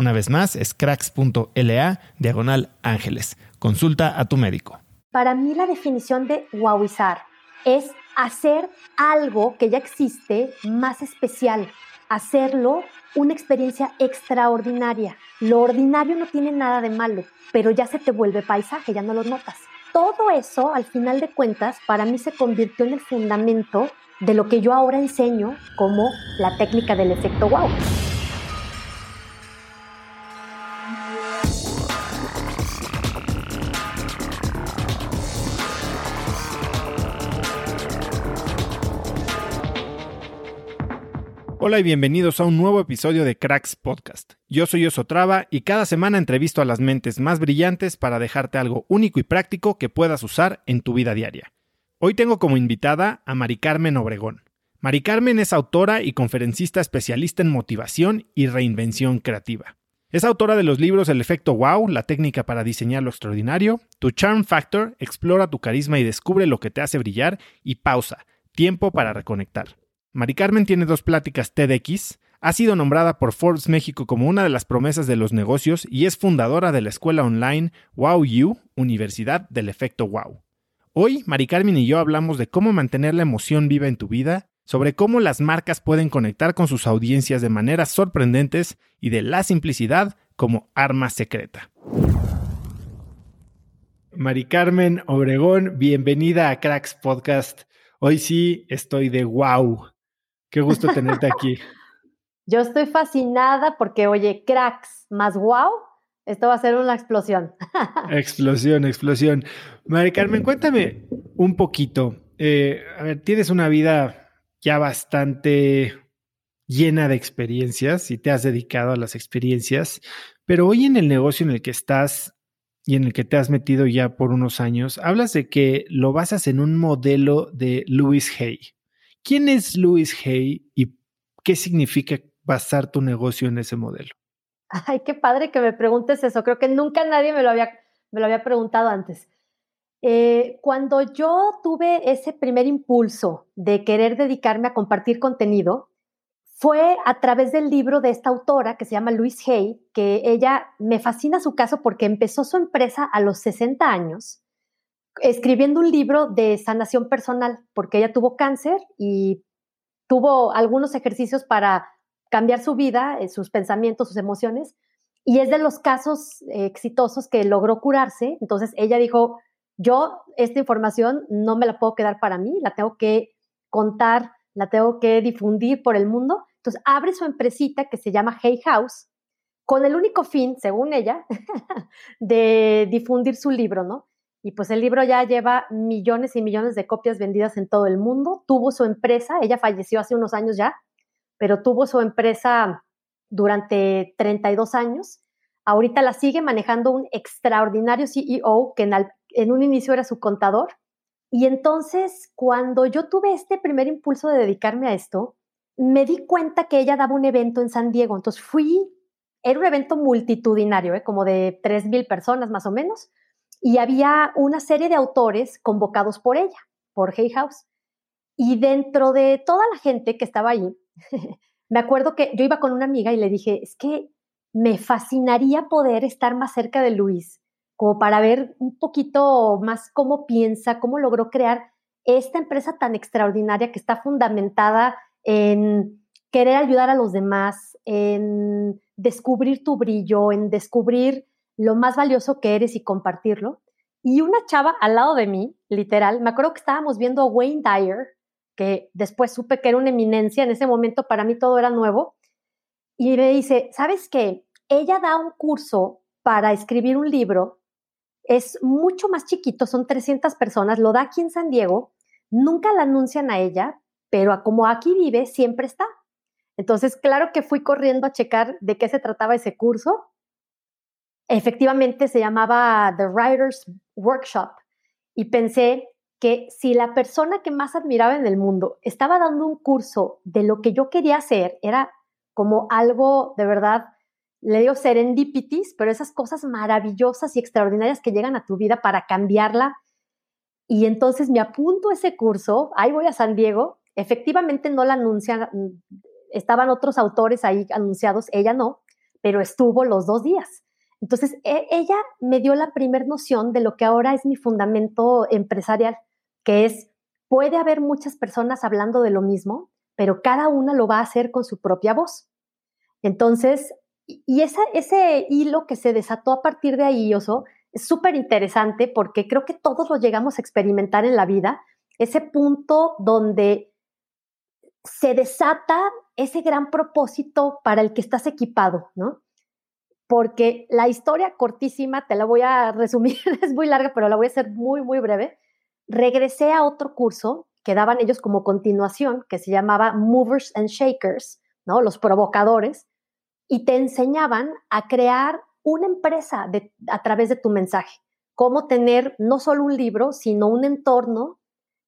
Una vez más, es cracks.la diagonal ángeles. Consulta a tu médico. Para mí la definición de wowizar es hacer algo que ya existe más especial, hacerlo una experiencia extraordinaria. Lo ordinario no tiene nada de malo, pero ya se te vuelve paisaje, ya no lo notas. Todo eso, al final de cuentas, para mí se convirtió en el fundamento de lo que yo ahora enseño como la técnica del efecto wow. Hola y bienvenidos a un nuevo episodio de Cracks Podcast. Yo soy Osotrava y cada semana entrevisto a las mentes más brillantes para dejarte algo único y práctico que puedas usar en tu vida diaria. Hoy tengo como invitada a Mari Carmen Obregón. Mari Carmen es autora y conferencista especialista en motivación y reinvención creativa. Es autora de los libros El efecto wow, la técnica para diseñar lo extraordinario, Tu Charm Factor, explora tu carisma y descubre lo que te hace brillar y pausa, tiempo para reconectar. Mari Carmen tiene dos pláticas TEDx, ha sido nombrada por Forbes México como una de las promesas de los negocios y es fundadora de la escuela online Wow You, Universidad del Efecto Wow. Hoy, Mari Carmen y yo hablamos de cómo mantener la emoción viva en tu vida, sobre cómo las marcas pueden conectar con sus audiencias de maneras sorprendentes y de la simplicidad como arma secreta. Mari Carmen Obregón, bienvenida a Cracks Podcast. Hoy sí estoy de wow. Qué gusto tenerte aquí. Yo estoy fascinada porque, oye, cracks más wow, esto va a ser una explosión. explosión, explosión. María Carmen, cuéntame un poquito. Eh, a ver, tienes una vida ya bastante llena de experiencias y te has dedicado a las experiencias, pero hoy en el negocio en el que estás y en el que te has metido ya por unos años, hablas de que lo basas en un modelo de Louis Hay. ¿Quién es Louis Hay y qué significa basar tu negocio en ese modelo? Ay, qué padre que me preguntes eso. Creo que nunca nadie me lo había, me lo había preguntado antes. Eh, cuando yo tuve ese primer impulso de querer dedicarme a compartir contenido, fue a través del libro de esta autora que se llama Louise Hay, que ella me fascina su caso porque empezó su empresa a los 60 años escribiendo un libro de sanación personal, porque ella tuvo cáncer y tuvo algunos ejercicios para cambiar su vida, eh, sus pensamientos, sus emociones, y es de los casos exitosos que logró curarse. Entonces ella dijo, yo esta información no me la puedo quedar para mí, la tengo que contar, la tengo que difundir por el mundo. Entonces abre su empresita que se llama Hay House con el único fin, según ella, de difundir su libro, ¿no? Y pues el libro ya lleva millones y millones de copias vendidas en todo el mundo. Tuvo su empresa, ella falleció hace unos años ya, pero tuvo su empresa durante 32 años. Ahorita la sigue manejando un extraordinario CEO que en, un inicio era su contador. Y entonces, cuando yo tuve este primer impulso de dedicarme a esto, me di cuenta que ella daba un evento en San Diego. Entonces fui, era un evento multitudinario, ¿eh? como de 3.000 personas más o menos y había una serie de autores convocados por ella, por Hay House. Y dentro de toda la gente que estaba ahí, me acuerdo que yo iba con una amiga y le dije, es que me fascinaría poder estar más cerca de Luis, como para ver un poquito más cómo piensa, cómo logró crear esta empresa tan extraordinaria que está fundamentada en querer ayudar a los demás, en descubrir tu brillo, en descubrir lo más valioso que eres y compartirlo. Y una chava al lado de mí, literal, me acuerdo que estábamos viendo a Wayne Dyer, que después supe que era una eminencia, en ese momento para mí todo era nuevo, y me dice, ¿sabes qué? Ella da un curso para escribir un libro, es mucho más chiquito, son 300 personas, lo da aquí en San Diego, nunca la anuncian a ella, pero como aquí vive, siempre está. Entonces, claro que fui corriendo a checar de qué se trataba ese curso efectivamente se llamaba The Writers Workshop y pensé que si la persona que más admiraba en el mundo estaba dando un curso de lo que yo quería hacer, era como algo de verdad, le digo serendipities, pero esas cosas maravillosas y extraordinarias que llegan a tu vida para cambiarla. Y entonces me apunto a ese curso, ahí voy a San Diego, efectivamente no la anuncian, estaban otros autores ahí anunciados, ella no, pero estuvo los dos días. Entonces, e, ella me dio la primer noción de lo que ahora es mi fundamento empresarial, que es, puede haber muchas personas hablando de lo mismo, pero cada una lo va a hacer con su propia voz. Entonces, y ese hilo que se desató a partir de ahí, Oso, es súper interesante porque creo que todos lo llegamos a experimentar en la vida, ese punto donde se desata ese gran propósito para el que estás equipado, ¿no? Porque la historia cortísima, te la voy a resumir, es muy larga, pero la voy a hacer muy, muy breve. Regresé a otro curso que daban ellos como continuación, que se llamaba Movers and Shakers, ¿no? Los provocadores, y te enseñaban a crear una empresa a través de tu mensaje, cómo tener no solo un libro, sino un entorno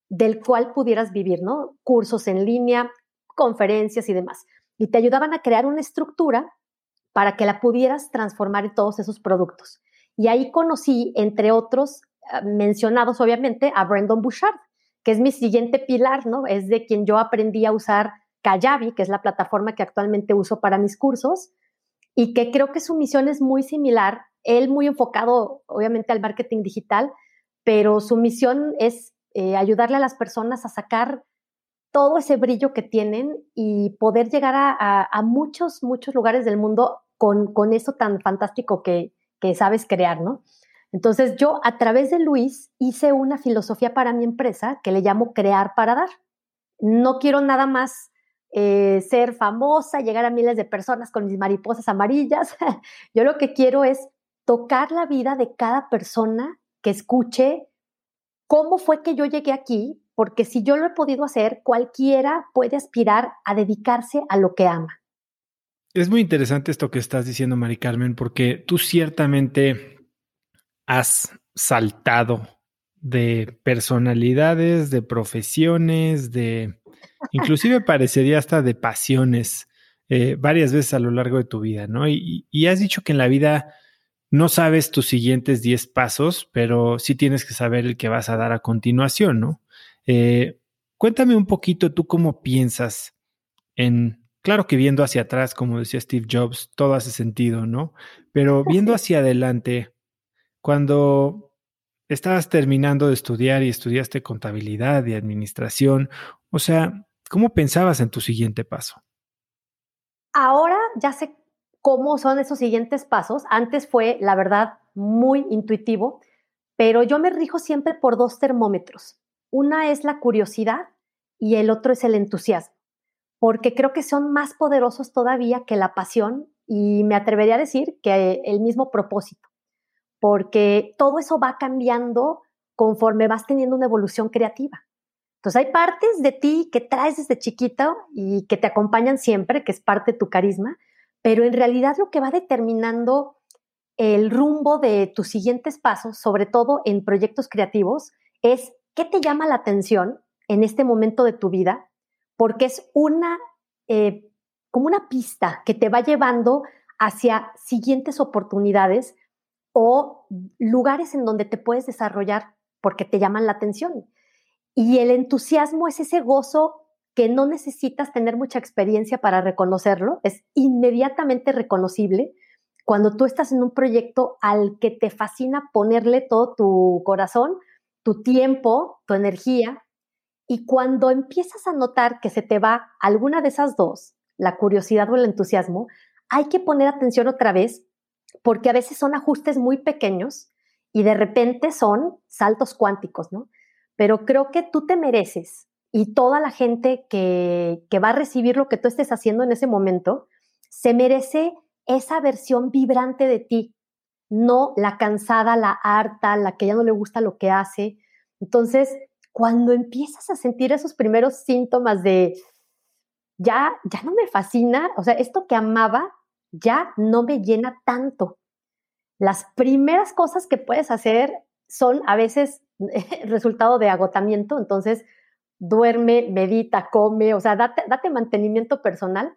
del cual pudieras vivir, ¿no? Cursos en línea, conferencias y demás. Y te ayudaban a crear una estructura para que la pudieras transformar en todos esos productos. Y ahí conocí, entre otros ah, mencionados, obviamente, a Brandon Bouchard, que es mi siguiente pilar, ¿no? Es de quien yo aprendí a usar Kajabi, que es la plataforma que actualmente uso para mis cursos, y que creo que su misión es muy similar. Él muy enfocado, obviamente, al marketing digital, pero su misión es eh, ayudarle a las personas a sacar todo ese brillo que tienen y poder llegar a, muchos, muchos lugares del mundo con, con eso tan fantástico que, que sabes crear, ¿no? Entonces yo a través de Luis hice una filosofía para mi empresa que le llamo crear para dar. No quiero nada más eh, ser famosa, llegar a miles de personas con mis mariposas amarillas. yo lo que quiero es tocar la vida de cada persona que escuche cómo fue que yo llegué aquí porque si yo lo he podido hacer, cualquiera puede aspirar a dedicarse a lo que ama. Es muy interesante esto que estás diciendo, Mari Carmen, porque tú ciertamente has saltado de personalidades, de profesiones, de inclusive parecería hasta de pasiones eh, varias veces a lo largo de tu vida, ¿no? Y, y, has dicho que en la vida no sabes tus siguientes 10 pasos, pero sí tienes que saber el que vas a dar a continuación, ¿no? Eh, cuéntame un poquito tú cómo piensas en, claro que viendo hacia atrás, como decía Steve Jobs, todo hace sentido, ¿no? Pero viendo hacia adelante, cuando estabas terminando de estudiar y estudiaste contabilidad y administración, o sea, ¿cómo pensabas en tu siguiente paso? Ahora ya sé cómo son esos siguientes pasos. Antes fue, la verdad, muy intuitivo pero yo me rijo siempre por dos termómetros. Una es la curiosidad y el otro es el entusiasmo, porque creo que son más poderosos todavía que la pasión y me atrevería a decir que el mismo propósito, porque todo eso va cambiando conforme vas teniendo una evolución creativa. Entonces hay partes de ti que traes desde chiquito y que te acompañan siempre, que es parte de tu carisma, pero en realidad lo que va determinando el rumbo de tus siguientes pasos, sobre todo en proyectos creativos, es qué te llama la atención en este momento de tu vida, porque es una, eh, como una pista que te va llevando hacia siguientes oportunidades o lugares en donde te puedes desarrollar porque te llaman la atención. Y el entusiasmo es ese gozo que no necesitas tener mucha experiencia para reconocerlo, es inmediatamente reconocible cuando tú estás en un proyecto al que te fascina ponerle todo tu corazón, tu tiempo, tu energía, y cuando empiezas a notar que se te va alguna de esas dos, la curiosidad o el entusiasmo, hay que poner atención otra vez, porque a veces son ajustes muy pequeños y de repente son saltos cuánticos, ¿no? pero creo que tú te mereces y toda la gente que, va a recibir lo que tú estés haciendo en ese momento, se merece esa versión vibrante de ti, no la cansada, la harta, la que ya no le gusta lo que hace. Entonces, cuando empiezas a sentir esos primeros síntomas de ya, ya no me fascina, o sea, esto que amaba ya no me llena tanto. Las primeras cosas que puedes hacer son a veces resultado de agotamiento, entonces duerme, medita, come, o sea, date, date mantenimiento personal,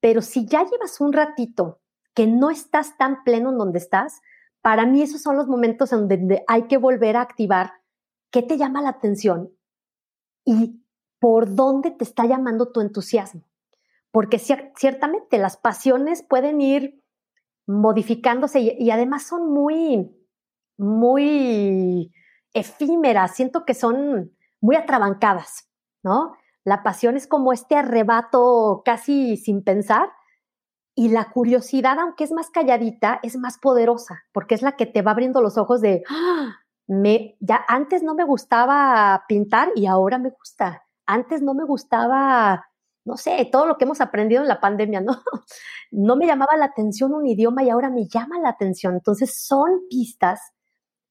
pero si ya llevas un ratito que no estás tan pleno en donde estás, para mí esos son los momentos en donde hay que volver a activar qué te llama la atención y por dónde te está llamando tu entusiasmo. Porque ciertamente las pasiones pueden ir modificándose y, además son muy, muy efímeras, siento que son muy atrabancadas, ¿no? La pasión es como este arrebato casi sin pensar y la curiosidad, aunque es más calladita, es más poderosa, porque es la que te va abriendo los ojos de, ¡Ah! me, ya antes no me gustaba pintar y ahora me gusta. Antes no me gustaba, no sé, todo lo que hemos aprendido en la pandemia, ¿no? No me llamaba la atención un idioma y ahora me llama la atención. Entonces son pistas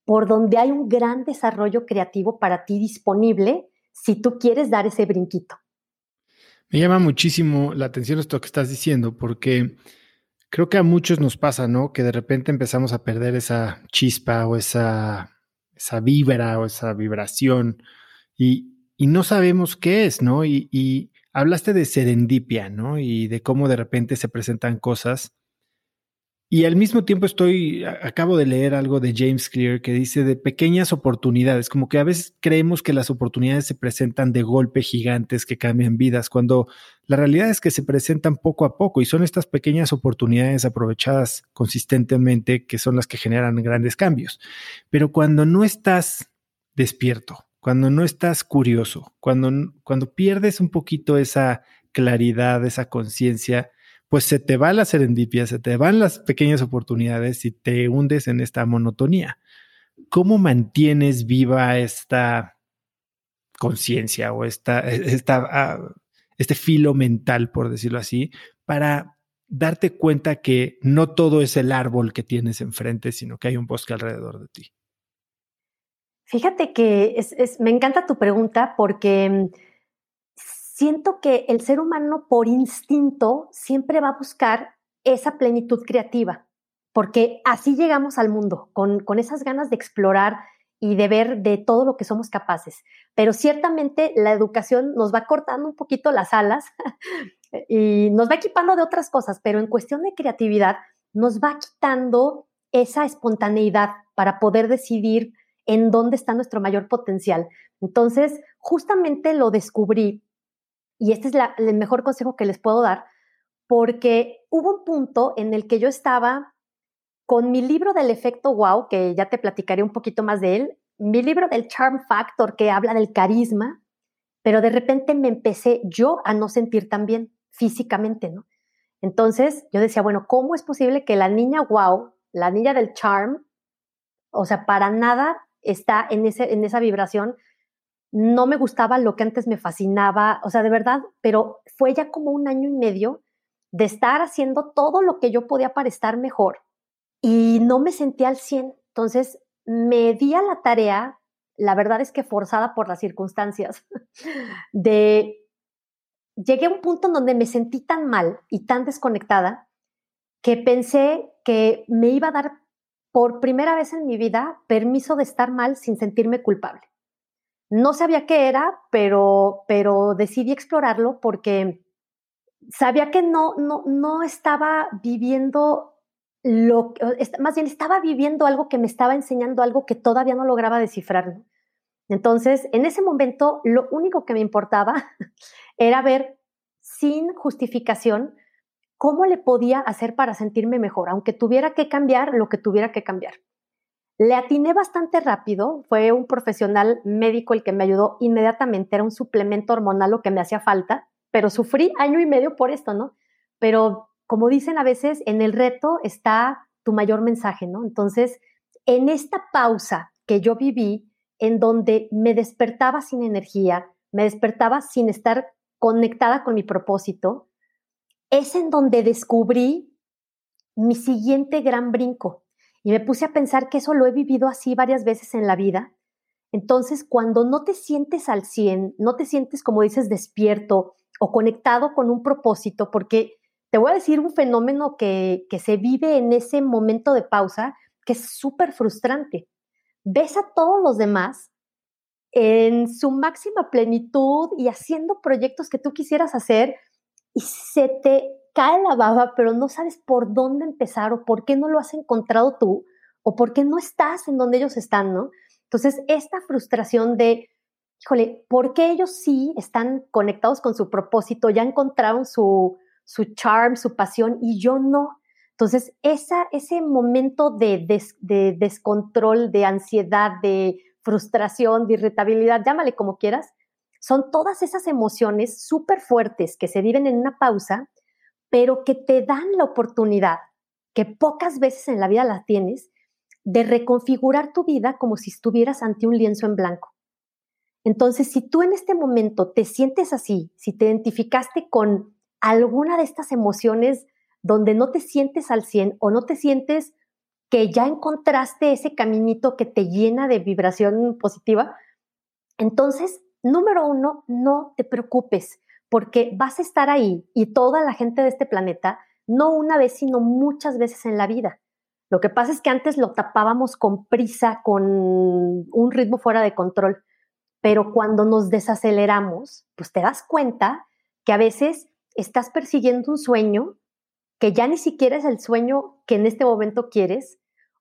por donde hay un gran desarrollo creativo para ti disponible si tú quieres dar ese brinquito. Me llama muchísimo la atención esto que estás diciendo, porque creo que a muchos nos pasa, ¿no? Que de repente empezamos a perder esa chispa o esa, esa vibra o esa vibración y, no sabemos qué es, ¿no? Y, y hablaste de serendipia, ¿no? Y de cómo de repente se presentan cosas y al mismo tiempo estoy, acabo de leer algo de James Clear que dice de pequeñas oportunidades, como que a veces creemos que las oportunidades se presentan de golpe gigantes que cambian vidas, cuando la realidad es que se presentan poco a poco y son estas pequeñas oportunidades aprovechadas consistentemente que son las que generan grandes cambios. Pero cuando no estás despierto, cuando no estás curioso, cuando, cuando pierdes un poquito esa claridad, esa conciencia, pues se te va la serendipia, se te van las pequeñas oportunidades y te hundes en esta monotonía. ¿Cómo mantienes viva esta conciencia o esta, esta, ah, este filo mental, por decirlo así, para darte cuenta que no todo es el árbol que tienes enfrente, sino que hay un bosque alrededor de ti? Fíjate que me encanta tu pregunta porque mm, siento que el ser humano por instinto siempre va a buscar esa plenitud creativa, porque así llegamos al mundo, con, esas ganas de explorar y de ver de todo lo que somos capaces. Pero ciertamente la educación nos va cortando un poquito las alas y nos va equipando de otras cosas, pero en cuestión de creatividad nos va quitando esa espontaneidad para poder decidir en dónde está nuestro mayor potencial. Entonces, justamente lo descubrí y este es el mejor consejo que les puedo dar, porque hubo un punto en el que yo estaba con mi libro del efecto wow, que ya te platicaré un poquito más de él, mi libro del Charm Factor, que habla del carisma, pero de repente me empecé yo a no sentir tan bien físicamente, ¿no? Entonces yo decía, bueno, ¿cómo es posible que la niña wow, la niña del charm, o sea, para nada está en, ese, en esa vibración. No me gustaba lo que antes me fascinaba, o sea, de verdad, pero fue ya como un año y medio de estar haciendo todo lo que yo podía para estar mejor y no me sentía al 100. Entonces me di a la tarea, la verdad es que forzada por las circunstancias, de... Llegué a un punto en donde me sentí tan mal y tan desconectada que pensé que me iba a dar por primera vez en mi vida permiso de estar mal sin sentirme culpable. No sabía qué era, pero, pero decidí explorarlo porque sabía que no, no, no estaba viviendo lo más bien estaba viviendo algo que me estaba enseñando algo que todavía no lograba descifrar. Entonces, en ese momento, lo único que me importaba era ver sin justificación cómo le podía hacer para sentirme mejor, aunque tuviera que cambiar lo que tuviera que cambiar. Le atiné bastante rápido, fue un profesional médico el que me ayudó inmediatamente, era un suplemento hormonal lo que me hacía falta, pero sufrí año y medio por esto, ¿no? Pero como dicen a veces, en el reto está tu mayor mensaje, ¿no? Entonces, en esta pausa que yo viví, en donde me despertaba sin energía, me despertaba sin estar conectada con mi propósito, es en donde descubrí mi siguiente gran brinco. Y me puse a pensar que eso lo he vivido así varias veces en la vida. Entonces, cuando no te sientes al 100, no te sientes, como dices, despierto o conectado con un propósito, porque te voy a decir un fenómeno que, que se vive en ese momento de pausa que es súper frustrante. Ves a todos los demás en su máxima plenitud y haciendo proyectos que tú quisieras hacer y se te cae la baba, pero no sabes por dónde empezar o por qué no lo has encontrado tú o por qué no estás en donde ellos están, ¿no? Entonces, esta frustración de, híjole, ¿por qué ellos sí están conectados con su propósito, ya encontraron su, su charm, su pasión y yo no? Entonces, esa, ese momento de, de descontrol, de ansiedad, de frustración, de irritabilidad, llámale como quieras, son todas esas emociones súper fuertes que se viven en una pausa, pero que te dan la oportunidad, que pocas veces en la vida la tienes, de reconfigurar tu vida como si estuvieras ante un lienzo en blanco. Entonces, si tú en este momento te sientes así, si te identificaste con alguna de estas emociones donde no te sientes al 100 o no te sientes que ya encontraste ese caminito que te llena de vibración positiva, entonces número uno, no te preocupes, porque vas a estar ahí y toda la gente de este planeta, no una vez, sino muchas veces en la vida. Lo que pasa es que antes lo tapábamos con prisa, con un ritmo fuera de control, pero cuando nos desaceleramos, pues te das cuenta que a veces estás persiguiendo un sueño que ya ni siquiera es el sueño que en este momento quieres,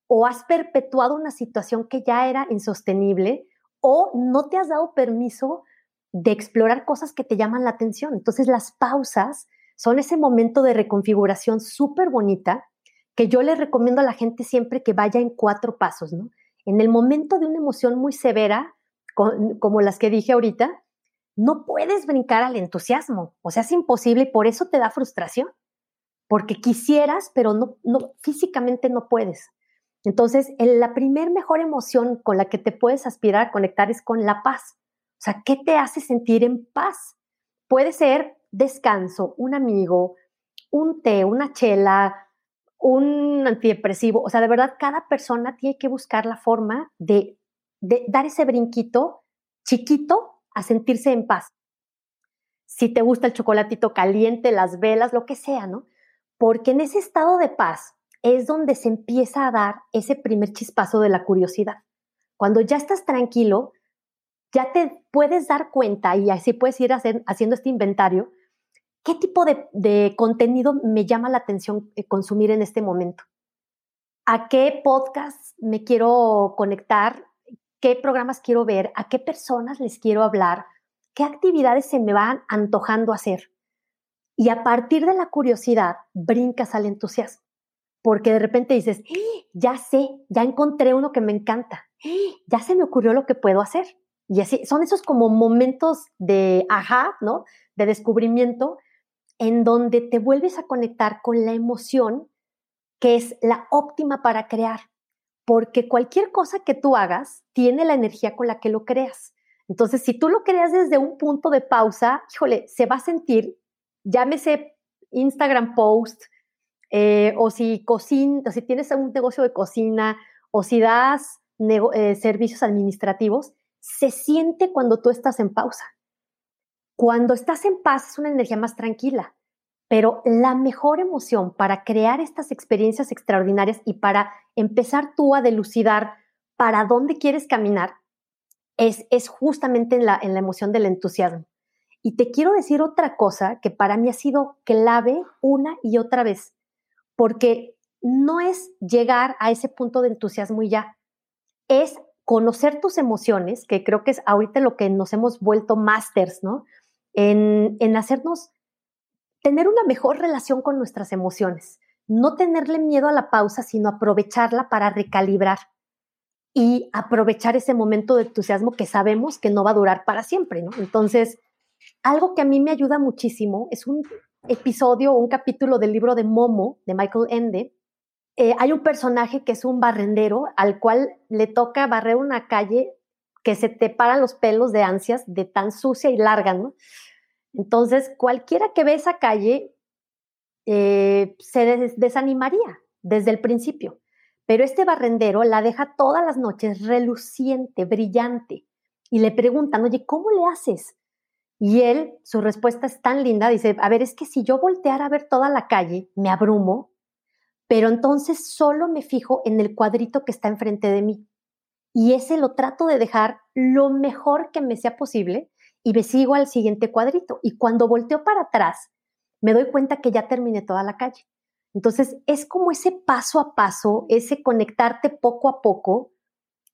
o has perpetuado una situación que ya era insostenible, o no te has dado permiso de explorar cosas que te llaman la atención. Entonces las pausas son ese momento de reconfiguración súper bonita que yo le recomiendo a la gente siempre que vaya en cuatro pasos, ¿no? En el momento de una emoción muy severa, como las que dije ahorita, no puedes brincar al entusiasmo, o sea, es imposible y por eso te da frustración, porque quisieras, pero no, no físicamente no puedes. Entonces, la primer mejor emoción con la que te puedes aspirar a conectar es con la paz. O sea, ¿qué te hace sentir en paz? Puede ser descanso, un amigo, un té, una chela, un antidepresivo. O sea, de verdad, cada persona tiene que buscar la forma de, dar ese brinquito chiquito a sentirse en paz. Si te gusta el chocolatito caliente, las velas, lo que sea, ¿no? Porque en ese estado de paz, es donde se empieza a dar ese primer chispazo de la curiosidad. Cuando ya estás tranquilo, ya te puedes dar cuenta y así puedes ir haciendo este inventario, qué tipo de, contenido me llama la atención eh, consumir en este momento. ¿A qué podcast me quiero conectar? ¿Qué programas quiero ver? ¿A qué personas les quiero hablar? ¿Qué actividades se me van antojando hacer? Y a partir de la curiosidad, brincas al entusiasmo porque de repente dices, ¡Ah! ya sé, ya encontré uno que me encanta, ¡Ah! ya se me ocurrió lo que puedo hacer. Y así, son esos como momentos de ajá, ¿no? De descubrimiento, en donde te vuelves a conectar con la emoción que es la óptima para crear. porque cualquier cosa que tú hagas tiene la energía con la que lo creas. Entonces, si tú lo creas desde un punto de pausa, híjole, se va a sentir, llámese Instagram post, eh, o si cocina, si tienes un negocio de cocina, o si das eh, servicios administrativos, se siente cuando tú estás en pausa. Cuando estás en paz es una energía más tranquila, pero la mejor emoción para crear estas experiencias extraordinarias y para empezar tú a delucidar para dónde quieres caminar es, es justamente en la, en la emoción del entusiasmo. Y te quiero decir otra cosa que para mí ha sido clave una y otra vez, porque no es llegar a ese punto de entusiasmo y ya, es conocer tus emociones, que creo que es ahorita lo que nos hemos vuelto masters, ¿no? En, en hacernos tener una mejor relación con nuestras emociones, no tenerle miedo a la pausa, sino aprovecharla para recalibrar y aprovechar ese momento de entusiasmo que sabemos que no va a durar para siempre, ¿no? Entonces, algo que a mí me ayuda muchísimo es un episodio o un capítulo del libro de Momo, de Michael Ende. Eh, hay un personaje que es un barrendero al cual le toca barrer una calle que se te paran los pelos de ansias de tan sucia y larga, ¿no? Entonces, cualquiera que ve esa calle eh, se desanimaría desde el principio. Pero este barrendero la deja todas las noches reluciente, brillante. Y le preguntan, oye, ¿cómo le haces? Y él, su respuesta es tan linda, dice, a ver, es que si yo volteara a ver toda la calle, me abrumo, pero entonces solo me fijo en el cuadrito que está enfrente de mí. Y ese lo trato de dejar lo mejor que me sea posible y me sigo al siguiente cuadrito. Y cuando volteo para atrás, me doy cuenta que ya terminé toda la calle. Entonces, es como ese paso a paso, ese conectarte poco a poco,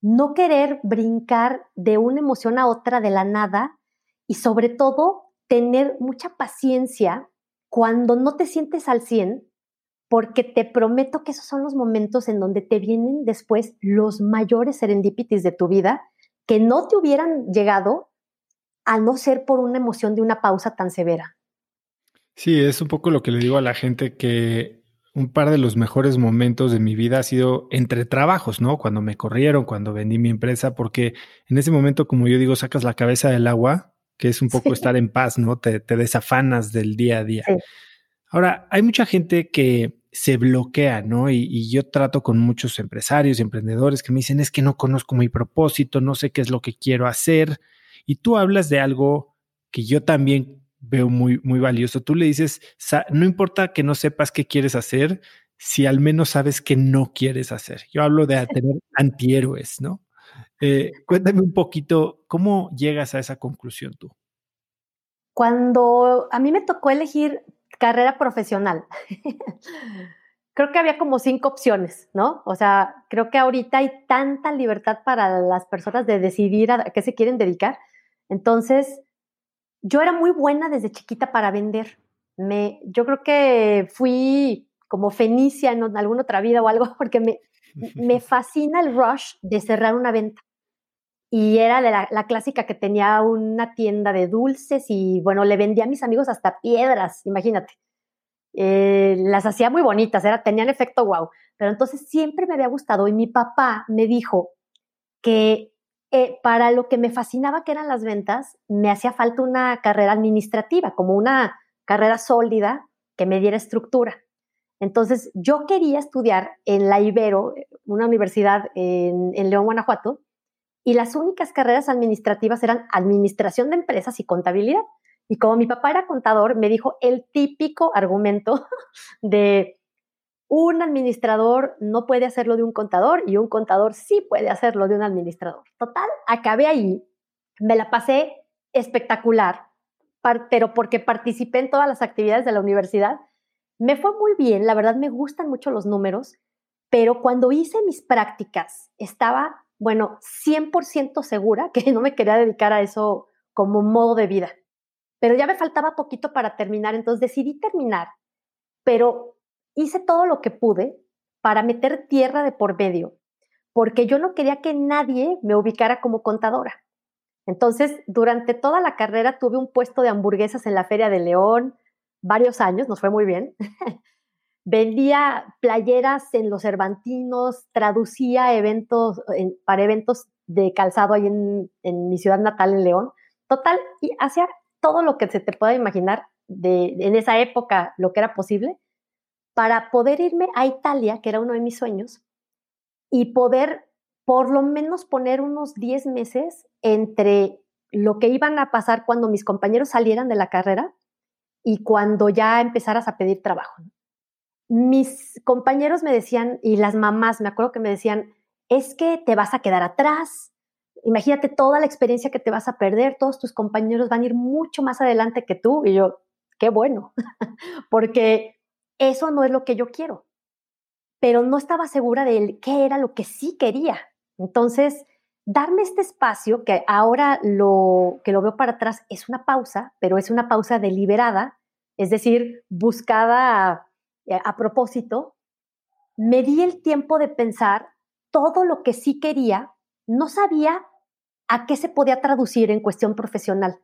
no querer brincar de una emoción a otra de la nada y sobre todo tener mucha paciencia cuando no te sientes al 100, porque te prometo que esos son los momentos en donde te vienen después los mayores serendipitis de tu vida que no te hubieran llegado a no ser por una emoción de una pausa tan severa. Sí, es un poco lo que le digo a la gente que un par de los mejores momentos de mi vida ha sido entre trabajos, ¿no? Cuando me corrieron, cuando vendí mi empresa, porque en ese momento, como yo digo, sacas la cabeza del agua, que es un poco estar en paz, ¿no? Te, desafanas del día a día. Ahora, hay mucha gente que se bloquea, ¿no? Y, y, yo trato con muchos empresarios y emprendedores que me dicen, es que no conozco mi propósito, no sé qué es lo que quiero hacer. Y tú hablas de algo que yo también veo muy, muy valioso. Tú le dices, no importa que no sepas qué quieres hacer, si al menos sabes qué no quieres hacer. Yo hablo de tener antihéroes, ¿no? Eh, cuéntame un poquito, ¿cómo llegas a esa conclusión tú? Cuando a mí me tocó elegir carrera profesional, creo que había como cinco opciones, ¿no? O sea, creo que ahorita hay tanta libertad para las personas de decidir a qué se quieren dedicar. Entonces, yo era muy buena desde chiquita para vender. Me, yo creo que fui como Fenicia en alguna otra vida o algo, porque me, me fascina el rush de cerrar una venta. Y era la, clásica que tenía una tienda de dulces y bueno, le vendía a mis amigos hasta piedras, imagínate. Eh, las hacía muy bonitas, era, tenían efecto wow. Pero entonces siempre me había gustado y mi papá me dijo que eh, para lo que me fascinaba que eran las ventas, me hacía falta una carrera administrativa, como una carrera sólida que me diera estructura. Entonces, yo quería estudiar en la Ibero, una universidad en León, Guanajuato, y las únicas carreras administrativas eran administración de empresas y contabilidad. Y como mi papá era contador, me dijo el típico argumento de un administrador no puede hacerlo de un contador y un contador sí puede hacerlo de un administrador. Total, acabé ahí, me la pasé espectacular, pero porque participé en todas las actividades de la universidad, me fue muy bien, la verdad me gustan mucho los números, pero cuando hice mis prácticas estaba, bueno, 100% segura que no me quería dedicar a eso como modo de vida. Pero ya me faltaba poquito para terminar, entonces decidí terminar, pero hice todo lo que pude para meter tierra de por medio, porque yo no quería que nadie me ubicara como contadora. Entonces, durante toda la carrera tuve un puesto de hamburguesas en la Feria de León, varios años, nos fue muy bien. vendía playeras en los Cervantinos, traducía eventos para eventos de calzado ahí en, en, mi ciudad natal, en León. Total, y hacía todo lo que se te pueda imaginar de, en esa época, lo que era posible, para poder irme a Italia, que era uno de mis sueños, y poder por lo menos poner unos 10 meses entre lo que iban a pasar cuando mis compañeros salieran de la carrera y cuando ya empezaras a pedir trabajo. Mis compañeros me decían, y las mamás, me acuerdo que me decían, es que te vas a quedar atrás, imagínate toda la experiencia que te vas a perder, todos tus compañeros van a ir mucho más adelante que tú. Y yo, qué bueno, porque eso no es lo que yo quiero. Pero no estaba segura de qué era lo que sí quería. Entonces, darme este espacio, que ahora lo que lo veo para atrás es una pausa, pero es una pausa deliberada, es decir, buscada a, propósito, me di el tiempo de pensar todo lo que sí quería, no sabía a qué se podía traducir en cuestión profesional,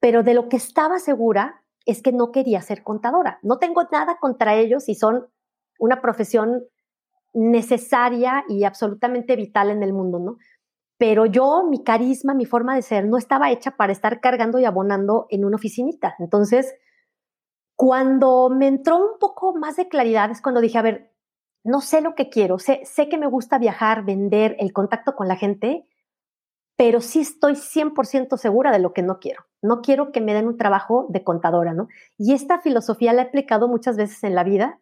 pero de lo que estaba segura es que no quería ser contadora. No tengo nada contra ellos y son una profesión necesaria y absolutamente vital en el mundo, ¿no? Pero yo, mi carisma, mi forma de ser, no estaba hecha para estar cargando y abonando en una oficinita. Entonces, cuando me entró un poco más de claridad es cuando dije, a ver, no sé lo que quiero, sé, sé que me gusta viajar, vender, el contacto con la gente, pero sí estoy 100% segura de lo que no quiero. No quiero que me den un trabajo de contadora, ¿no? Y esta filosofía la he aplicado muchas veces en la vida.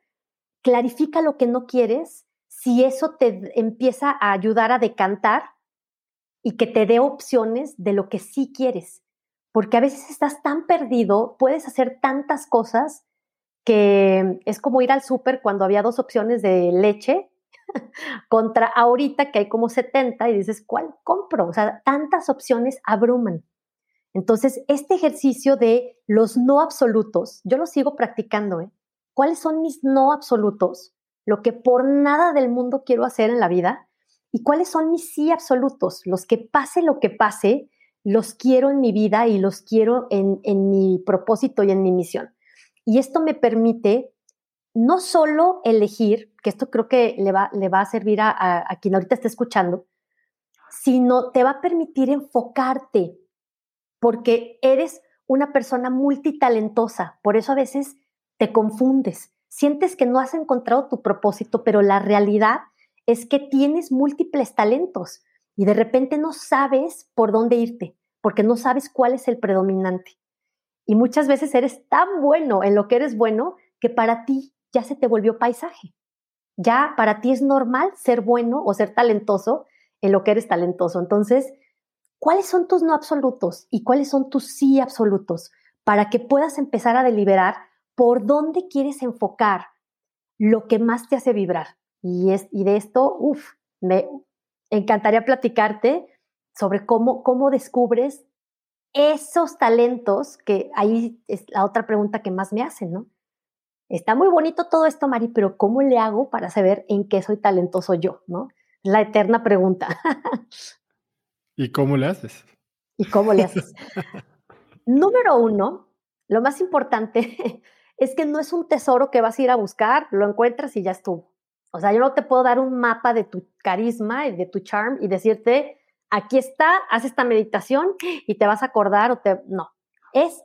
Clarifica lo que no quieres si eso te empieza a ayudar a decantar y que te dé opciones de lo que sí quieres. Porque a veces estás tan perdido, puedes hacer tantas cosas que es como ir al súper cuando había dos opciones de leche contra ahorita que hay como 70 y dices, ¿cuál compro? O sea, tantas opciones abruman. Entonces, este ejercicio de los no absolutos, yo lo sigo practicando. ¿eh? ¿Cuáles son mis no absolutos? Lo que por nada del mundo quiero hacer en la vida. ¿Y cuáles son mis sí absolutos? Los que pase lo que pase, los quiero en mi vida y los quiero en, en mi propósito y en mi misión. Y esto me permite no solo elegir, que esto creo que le va, le va a servir a, a, quien ahorita está escuchando, sino te va a permitir enfocarte porque eres una persona multitalentosa, por eso a veces te confundes, sientes que no has encontrado tu propósito, pero la realidad es que tienes múltiples talentos y de repente no sabes por dónde irte, porque no sabes cuál es el predominante. Y muchas veces eres tan bueno en lo que eres bueno que para ti ya se te volvió paisaje. Ya para ti es normal ser bueno o ser talentoso en lo que eres talentoso. Entonces, cuáles son tus no absolutos y cuáles son tus sí absolutos para que puedas empezar a deliberar por dónde quieres enfocar lo que más te hace vibrar. Y, es, y de esto, uff, me encantaría platicarte sobre cómo, cómo descubres esos talentos, que ahí es la otra pregunta que más me hacen, ¿no? Está muy bonito todo esto, Mari, pero ¿cómo le hago para saber en qué soy talentoso yo, ¿no? La eterna pregunta. ¿Y cómo le haces? ¿Y cómo le haces? Número uno, lo más importante es que no es un tesoro que vas a ir a buscar, lo encuentras y ya estuvo. O sea, yo no te puedo dar un mapa de tu carisma y de tu charm y decirte, aquí está, haz esta meditación y te vas a acordar o te... No, es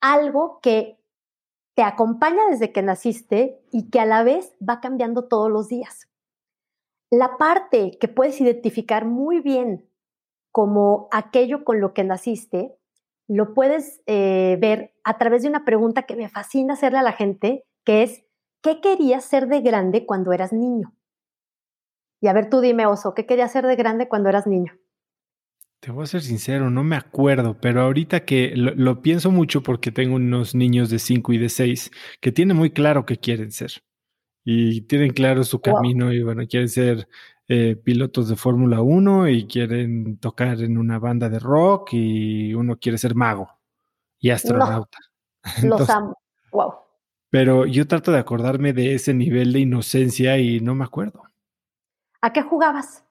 algo que te acompaña desde que naciste y que a la vez va cambiando todos los días. La parte que puedes identificar muy bien como aquello con lo que naciste, lo puedes eh, ver a través de una pregunta que me fascina hacerle a la gente, que es, ¿qué querías ser de grande cuando eras niño? Y a ver, tú dime, Oso, ¿qué querías ser de grande cuando eras niño? Te voy a ser sincero, no me acuerdo, pero ahorita que lo, lo pienso mucho porque tengo unos niños de 5 y de 6 que tienen muy claro qué quieren ser y tienen claro su camino y bueno, quieren ser eh, pilotos de Fórmula 1 y quieren tocar en una banda de rock y uno quiere ser mago y astronauta. los amo. Wow. Pero yo trato de acordarme de ese nivel de inocencia y no me acuerdo. ¿A qué jugabas?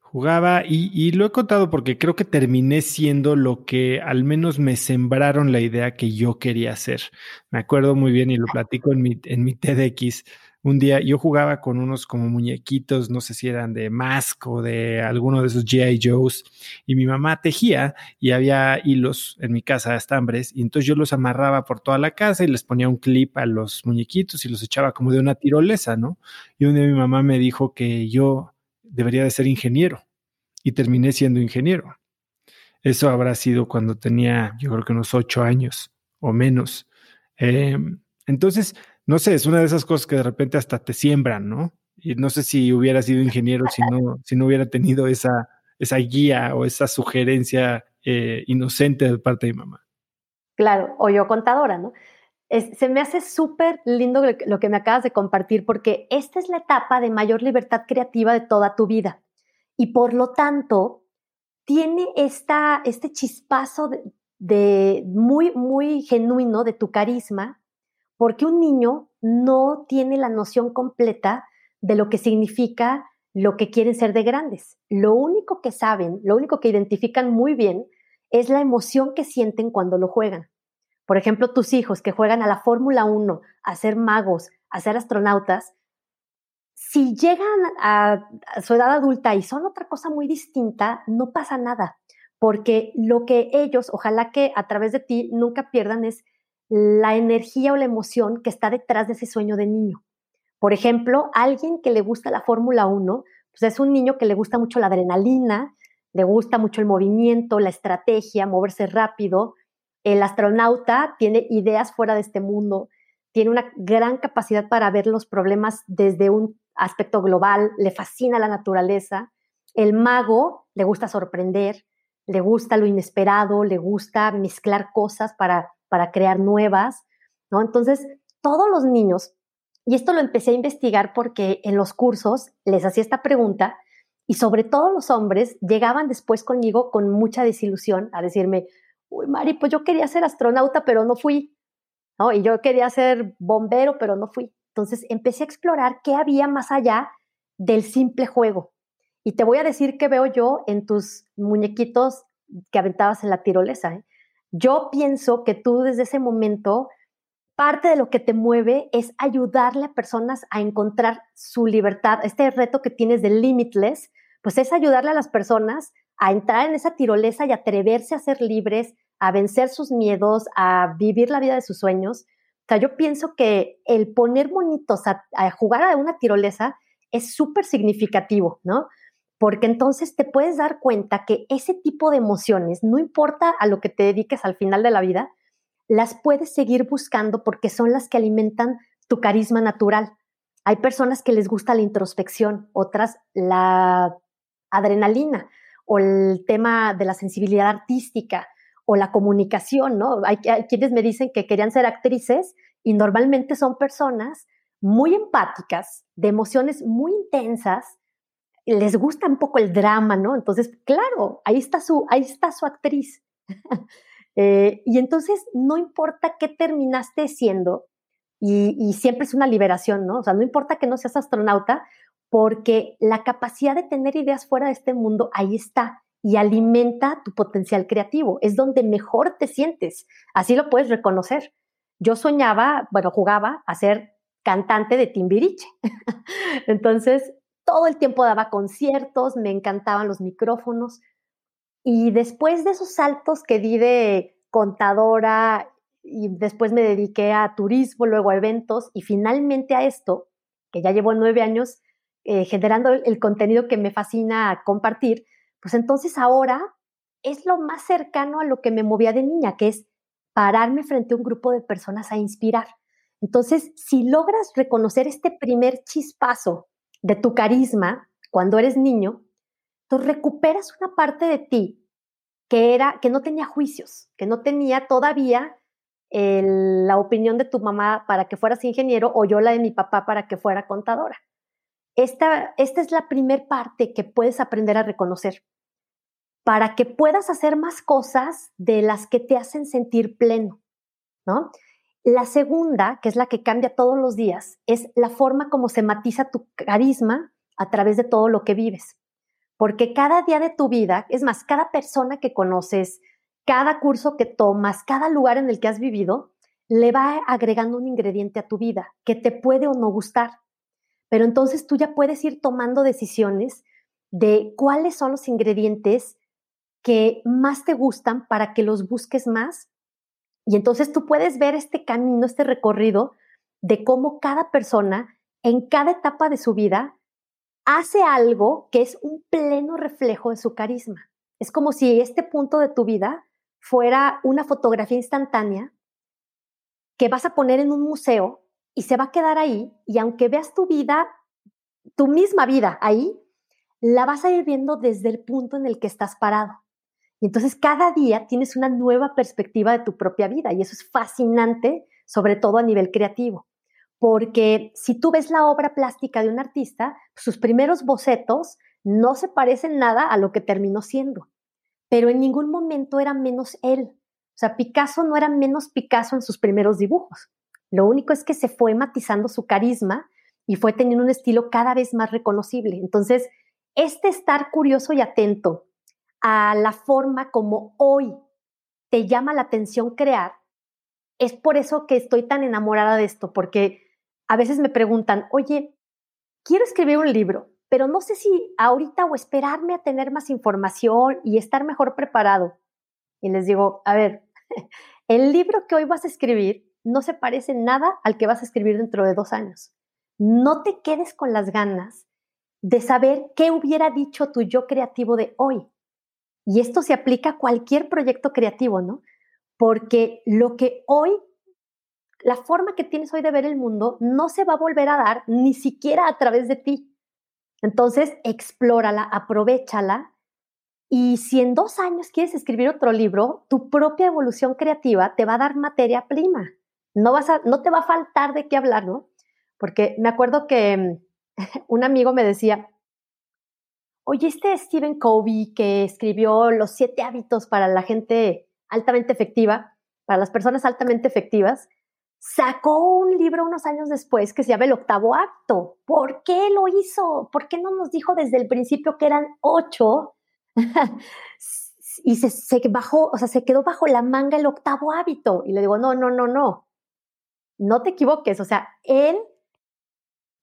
Jugaba y, lo he contado porque creo que terminé siendo lo que al menos me sembraron la idea que yo quería hacer. Me acuerdo muy bien y lo platico en mi, en mi TEDx un día yo jugaba con unos como muñequitos, no sé si eran de Mask o de alguno de esos GI Joes, y mi mamá tejía y había hilos en mi casa, estambres, y entonces yo los amarraba por toda la casa y les ponía un clip a los muñequitos y los echaba como de una tirolesa, ¿no? Y un día mi mamá me dijo que yo debería de ser ingeniero y terminé siendo ingeniero. Eso habrá sido cuando tenía, yo creo que unos ocho años o menos. Em, entonces, no sé, es una de esas cosas que de repente hasta te siembran, ¿no? Y no sé si hubiera sido ingeniero si no, si no hubiera tenido esa, esa guía o esa sugerencia eh, inocente de parte de mi mamá. Claro, o yo contadora, ¿no? se me hace súper lindo lo que me acabas de compartir porque esta es la etapa de mayor libertad creativa de toda tu vida. Y por lo tanto, tiene esta, este chispazo de muy, muy genuino de tu carisma porque un niño no tiene la noción completa de lo que significa lo que quieren ser de grandes. Lo único que saben, lo único que identifican muy bien es la emoción que sienten cuando lo juegan. Por ejemplo, tus hijos que juegan a la Fórmula 1, a ser magos, a ser astronautas, si llegan a, su edad adulta y son otra cosa muy distinta, no pasa nada, porque lo que ellos, ojalá que a través de ti nunca pierdan es la energía o la emoción que está detrás de ese sueño de niño. Por ejemplo, alguien que le gusta la Fórmula 1, pues es un niño que le gusta mucho la adrenalina, le gusta mucho el movimiento, la estrategia, moverse rápido. El astronauta tiene ideas fuera de este mundo, tiene una gran capacidad para ver los problemas desde un aspecto global, le fascina la naturaleza. El mago le gusta sorprender, le gusta lo inesperado, le gusta mezclar cosas para para crear nuevas, ¿no? Entonces, todos los niños, y esto lo empecé a investigar porque en los cursos les hacía esta pregunta y sobre todo los hombres llegaban después conmigo con mucha desilusión a decirme, uy, Mari, pues yo quería ser astronauta, pero no fui, ¿no? Y yo quería ser bombero, pero no fui. Entonces empecé a explorar qué había más allá del simple juego. Y te voy a decir qué veo yo en tus muñequitos que aventabas en la tirolesa. ¿eh? Yo pienso que tú desde ese momento, parte de lo que te mueve es ayudarle a personas a encontrar su libertad. Este reto que tienes de limitless, pues es ayudarle a las personas a entrar en esa tirolesa y atreverse a ser libres, a vencer sus miedos, a vivir la vida de sus sueños. O sea, yo pienso que el poner monitos a, a jugar a una tirolesa es súper significativo, ¿no? Porque entonces te puedes dar cuenta que ese tipo de emociones, no importa a lo que te dediques al final de la vida, las puedes seguir buscando porque son las que alimentan tu carisma natural. Hay personas que les gusta la introspección, otras la adrenalina o el tema de la sensibilidad artística o la comunicación, ¿no? Hay, hay quienes me dicen que querían ser actrices y normalmente son personas muy empáticas, de emociones muy intensas, les gusta un poco el drama, ¿no? Entonces, claro, ahí está su, ahí está su actriz. Eh, y entonces, no importa qué terminaste siendo, y, siempre es una liberación, ¿no? O sea, no importa que no seas astronauta, porque la capacidad de tener ideas fuera de este mundo, ahí está, y alimenta tu potencial creativo, es donde mejor te sientes, así lo puedes reconocer. Yo soñaba, bueno, jugaba a ser cantante de Timbiriche. Entonces, todo el tiempo daba conciertos, me encantaban los micrófonos. Y después de esos saltos que di de contadora y después me dediqué a turismo, luego a eventos y finalmente a esto, que ya llevo nueve años eh, generando el contenido que me fascina compartir, pues entonces ahora es lo más cercano a lo que me movía de niña, que es pararme frente a un grupo de personas a inspirar. Entonces, si logras reconocer este primer chispazo de tu carisma cuando eres niño, tú recuperas una parte de ti que era que no tenía juicios, que no tenía todavía la opinión de tu mamá para que fueras ingeniero o yo la de mi papá para que fuera contadora. Esta, esta es la primer parte que puedes aprender a reconocer para que puedas hacer más cosas de las que te hacen sentir pleno, ¿no? La segunda, que es la que cambia todos los días, es la forma como se matiza tu carisma a través de todo lo que vives. porque cada día de tu vida, es más, cada persona que conoces, cada curso que tomas, cada lugar en el que has vivido, le va agregando un ingrediente a tu vida que te puede o no gustar. Pero entonces tú ya puedes ir tomando decisiones de cuáles son los ingredientes que más te gustan para que los busques más. Y entonces tú puedes ver este camino, este recorrido de cómo cada persona en cada etapa de su vida hace algo que es un pleno reflejo de su carisma. Es como si este punto de tu vida fuera una fotografía instantánea que vas a poner en un museo y se va a quedar ahí y aunque veas tu vida, tu misma vida ahí, la vas a ir viendo desde el punto en el que estás parado. Y entonces cada día tienes una nueva perspectiva de tu propia vida y eso es fascinante, sobre todo a nivel creativo porque si tú ves la obra plástica de un artista, sus primeros bocetos no se parecen nada a lo que terminó siendo, pero en ningún momento era menos él. O sea, Picasso no era menos Picasso en sus primeros dibujos. Lo único es que se fue matizando su carisma y fue teniendo un estilo cada vez más reconocible. Entonces, este estar curioso y atento a la forma como hoy te llama la atención crear, es por eso que estoy tan enamorada de esto, porque a veces me preguntan, oye, quiero escribir un libro, pero no sé si ahorita o esperarme a tener más información y estar mejor preparado. Y les digo, a ver, el libro que hoy vas a escribir no se parece nada al que vas a escribir dentro de dos años. No te quedes con las ganas de saber qué hubiera dicho tu yo creativo de hoy. Y esto se aplica a cualquier proyecto creativo, ¿no? Porque lo que hoy la forma que tienes hoy de ver el mundo no se va a volver a dar ni siquiera a través de ti. Entonces, explórala, aprovechala. Y si en dos años quieres escribir otro libro, tu propia evolución creativa te va a dar materia prima. No, vas a, no te va a faltar de qué hablar, ¿no? Porque me acuerdo que mm, un amigo me decía, oye, este Stephen Covey que escribió Los siete hábitos para la gente altamente efectiva, para las personas altamente efectivas, sacó un libro unos años después que se llama El octavo acto. ¿Por qué lo hizo? ¿Por qué no nos dijo desde el principio que eran ocho? y se, se, bajó, o sea, se quedó bajo la manga el octavo hábito. Y le digo, no, no, no, no. No te equivoques. O sea, él,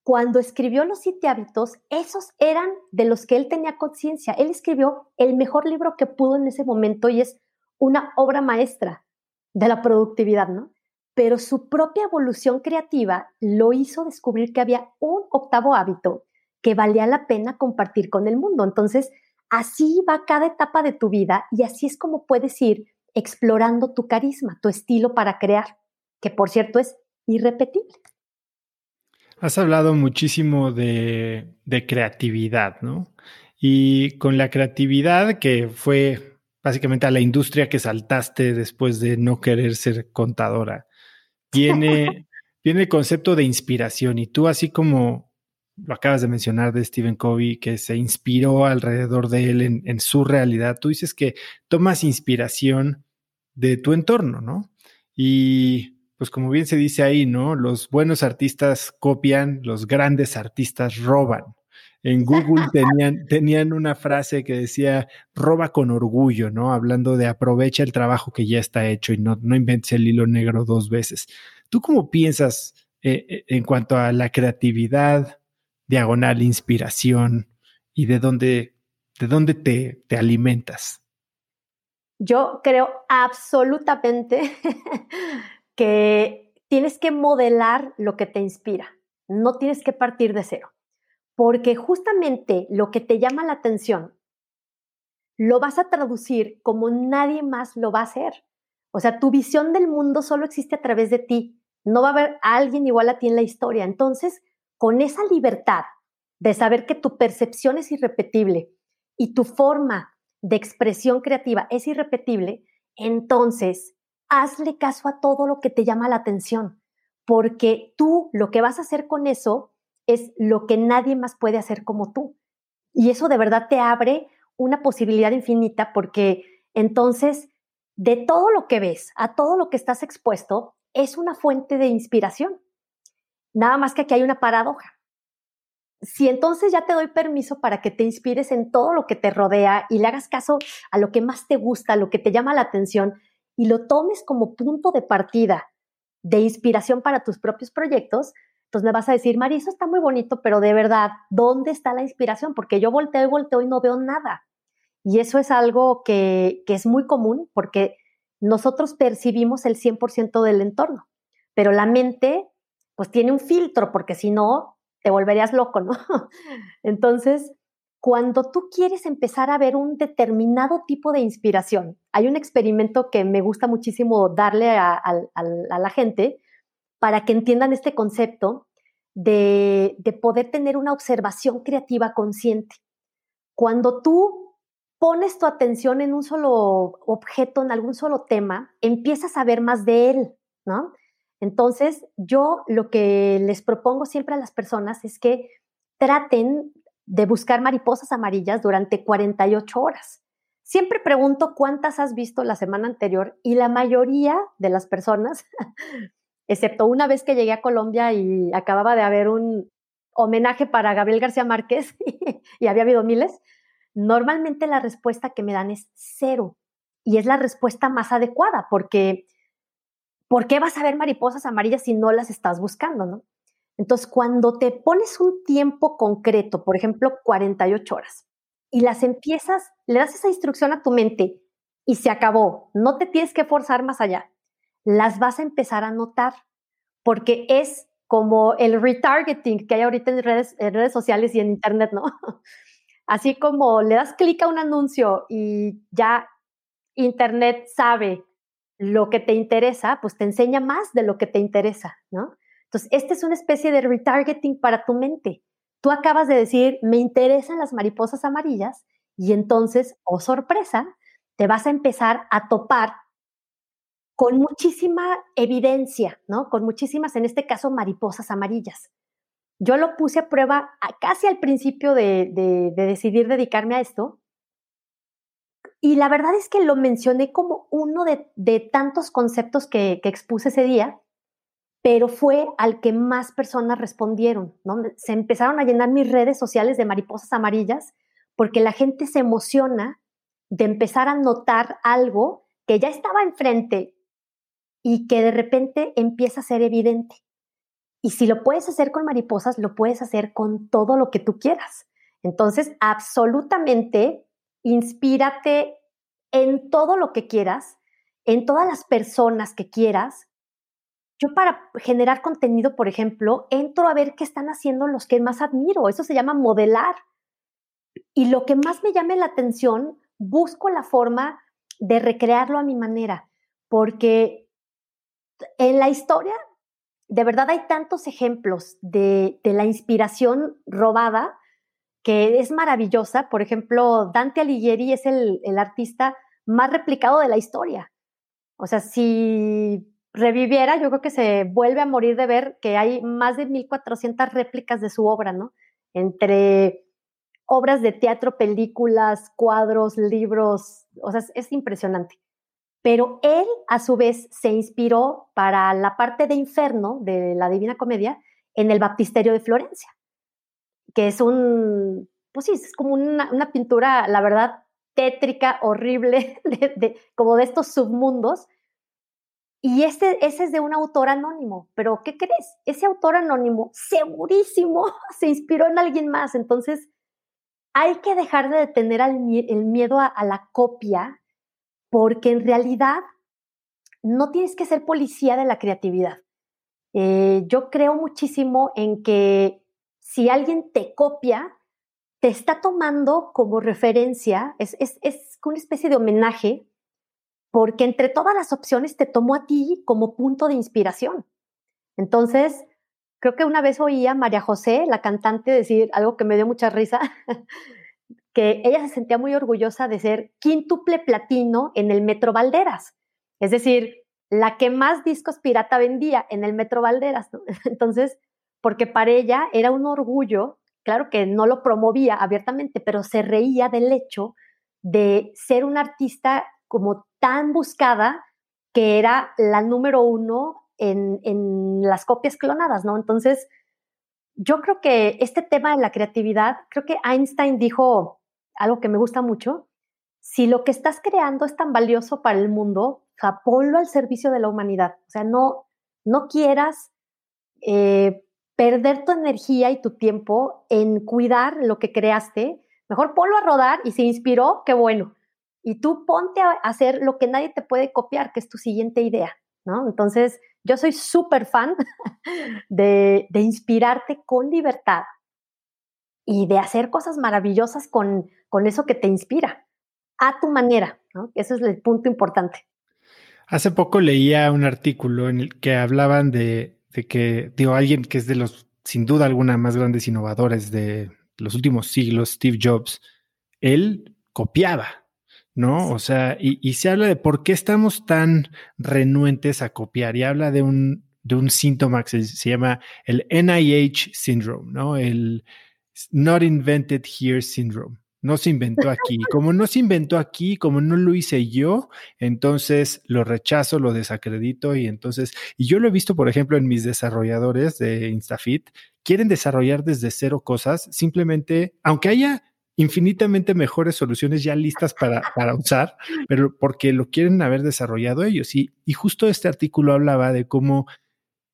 cuando escribió los siete hábitos, esos eran de los que él tenía conciencia. Él escribió el mejor libro que pudo en ese momento y es una obra maestra de la productividad, ¿no? pero su propia evolución creativa lo hizo descubrir que había un octavo hábito que valía la pena compartir con el mundo. Entonces, así va cada etapa de tu vida y así es como puedes ir explorando tu carisma, tu estilo para crear, que por cierto es irrepetible. Has hablado muchísimo de, de creatividad, ¿no? Y con la creatividad que fue básicamente a la industria que saltaste después de no querer ser contadora viene, viene el concepto de inspiración y tú así como lo acabas de mencionar de Stephen Covey, que se inspiró alrededor de él en, en su realidad, tú dices que tomas inspiración de tu entorno, ¿no? Y pues como bien se dice ahí, ¿no? Los buenos artistas copian, los grandes artistas roban. En Google tenían, tenían una frase que decía, roba con orgullo, ¿no? Hablando de aprovecha el trabajo que ya está hecho y no, no inventes el hilo negro dos veces. ¿Tú cómo piensas eh, eh, en cuanto a la creatividad, diagonal, inspiración y de dónde, de dónde te, te alimentas? Yo creo absolutamente tienes que modelar lo que te inspira, no tienes que partir de cero porque justamente lo que te llama la atención lo vas a traducir como nadie más lo va a hacer. O sea, tu visión del mundo solo existe a través de ti. No va a haber alguien igual a ti en la historia. Entonces, con esa libertad de saber que tu percepción es irrepetible y tu forma de expresión creativa es irrepetible, entonces hazle caso a todo lo que te llama la atención, porque tú lo que vas a hacer con eso es lo que nadie más puede hacer como tú. Y eso de verdad te abre una posibilidad infinita porque entonces de todo lo que ves, a todo lo que estás expuesto, es una fuente de inspiración. Nada más que aquí hay una paradoja. si entonces ya te doy permiso para que te inspires en todo lo que te rodea y le hagas caso a lo que más te gusta, a lo que te llama la atención y lo tomes como punto de partida de inspiración para tus propios proyectos, entonces me vas a decir, Mari, está muy bonito, pero de verdad, ¿dónde está la inspiración? Porque yo volteo y volteo y no veo nada. Y eso es algo que, que es muy común porque nosotros percibimos el 100% del entorno, pero la mente pues tiene un filtro porque si no, te volverías loco, ¿no? Entonces, cuando tú quieres empezar a ver un determinado tipo de inspiración, hay un experimento que me gusta muchísimo darle a, la gente para que entiendan este concepto de, de poder tener una observación creativa consciente. Cuando tú pones tu atención en un solo objeto, en algún solo tema, empiezas a ver más de él, ¿no? Entonces, yo lo que les propongo siempre a las personas es que traten de buscar mariposas amarillas durante 48 horas. Siempre pregunto cuántas has visto la semana anterior y la mayoría de las personas, excepto una vez que llegué a Colombia y acababa de haber un homenaje para Gabriel García Márquez y había habido miles, normalmente la respuesta que me dan es cero. Y es la respuesta más adecuada porque ¿por qué vas a ver mariposas amarillas si no las estás buscando, no? Entonces, cuando te pones un tiempo concreto, por ejemplo, 48 horas, y las empiezas, le das esa instrucción a tu mente y se acabó, no te tienes que forzar más allá, las vas a empezar a notar, porque es como el retargeting que hay ahorita en redes, en redes sociales y en internet, ¿no? Así como le das clic a un anuncio y ya internet sabe lo que te interesa, pues te enseña más de lo que te interesa, ¿no? Entonces, esta es una especie de retargeting para tu mente. Tú acabas de decir, me interesan las mariposas amarillas, y entonces, oh sorpresa, te vas a empezar a topar con muchísima evidencia, ¿no? Con muchísimas, en este caso, mariposas amarillas. Yo lo puse a prueba casi al principio de, de decidir dedicarme a esto y la verdad es que lo mencioné como uno de, tantos conceptos que, expuse ese día, pero fue al que más personas respondieron. Se empezaron a llenar mis redes sociales de mariposas amarillas porque la gente se emociona de empezar a notar algo que ya estaba enfrente y que de repente empieza a ser evidente. Y si lo puedes hacer con mariposas, lo puedes hacer con todo lo que tú quieras. Entonces, absolutamente inspírate en todo lo que quieras, en todas las personas que quieras. Yo para generar contenido, por ejemplo, entro a ver qué están haciendo los que más admiro. Eso se llama modelar. Y lo que más me llame la atención, busco la forma de recrearlo a mi manera, porque en la historia, de verdad hay tantos ejemplos de, la inspiración robada que es maravillosa. Por ejemplo, Dante Alighieri es el, artista más replicado de la historia. O sea, si reviviera, yo creo que se vuelve a morir de ver que hay más de 1400 réplicas de su obra, ¿no? Entre obras de teatro, películas, cuadros, libros, o sea, es impresionante. Pero él, a su vez, se inspiró para la parte de Inferno de la Divina Comedia en el Baptisterio de Florencia que es un, pues sí, es como una, pintura, la verdad, tétrica, horrible, de, como de estos submundos. Y este, ese es de un autor anónimo, pero ¿qué crees? Ese autor anónimo segurísimo se inspiró en alguien más. Entonces, hay que dejar de tener el miedo a, la copia, porque en realidad no tienes que ser policía de la creatividad. Eh, yo creo muchísimo en que si alguien te copia, te está tomando como referencia, es, es, es una especie de homenaje, porque entre todas las opciones te tomó a ti como punto de inspiración. Entonces, creo que una vez oí a María José, la cantante, decir algo que me dio mucha risa, que ella se sentía muy orgullosa de ser quíntuple platino en el Metro Valderas, es decir, la que más discos pirata vendía en el Metro Valderas. Entonces, porque para ella era un orgullo, claro que no lo promovía abiertamente, pero se reía del hecho de ser una artista como tan buscada que era la número uno en, las copias clonadas, ¿no? Entonces, yo creo que este tema de la creatividad, creo que Einstein dijo algo que me gusta mucho, si lo que estás creando es tan valioso para el mundo, ponlo al servicio de la humanidad. O sea, no, no quieras eh, perder tu energía y tu tiempo en cuidar lo que creaste. Mejor ponlo a rodar y se inspiró, qué bueno. Y tú ponte a hacer lo que nadie te puede copiar, que es tu siguiente idea, ¿no? Entonces, yo soy súper fan de, inspirarte con libertad y de hacer cosas maravillosas con, eso que te inspira, a tu manera, ¿no? Ese es el punto importante. Hace poco leía un artículo en el que hablaban de, que, alguien que es de los, sin duda alguna, más grandes innovadores de los últimos siglos, Steve Jobs, él copiaba, ¿no? O sea, y, se habla de por qué estamos tan renuentes a copiar y habla de un, de un síntoma que se, llama el NIH syndrome, ¿no? El Not Invented Here syndrome. No se inventó aquí. Como no se inventó aquí, como no lo hice yo, entonces lo rechazo, lo desacredito y entonces, y yo lo he visto, por ejemplo, en mis desarrolladores de InstaFit, quieren desarrollar desde cero cosas, simplemente, aunque haya infinitamente mejores soluciones ya listas para, para usar, pero porque lo quieren haber desarrollado ellos. Y, y justo este artículo hablaba de cómo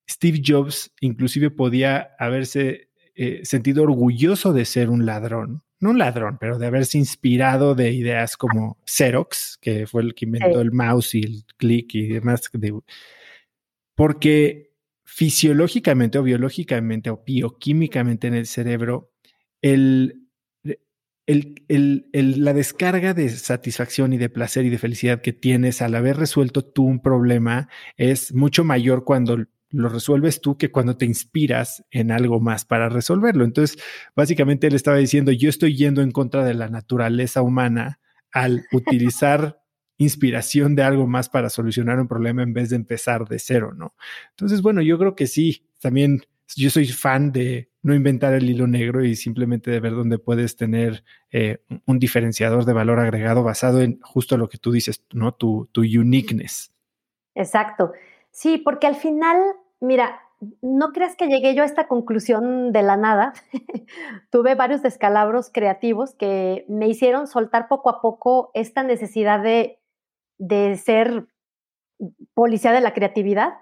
Steve Jobs inclusive podía haberse eh, sentido orgulloso de ser un ladrón, no un ladrón, pero de haberse inspirado de ideas como Xerox, que fue el que inventó el mouse y el click y demás, porque fisiológicamente o biológicamente o bioquímicamente en el cerebro, el la descarga de satisfacción y de placer y de felicidad que tienes al haber resuelto tú un problema es mucho mayor cuando lo resuelves tú que cuando te inspiras en algo más para resolverlo. Entonces, básicamente él estaba diciendo, yo estoy yendo en contra de la naturaleza humana al utilizar inspiración de algo más para solucionar un problema en vez de empezar de cero, ¿no? Entonces, bueno, yo creo que sí, también yo soy fan de no inventar el hilo negro y simplemente de ver dónde puedes tener eh, un diferenciador de valor agregado basado en justo lo que tú dices, ¿no? Tu, tu uniqueness. Exacto. Sí, porque al final, mira, no creas que llegué yo a esta conclusión de la nada. Tuve varios descalabros creativos que me hicieron soltar poco a poco esta necesidad de, de ser policía de la creatividad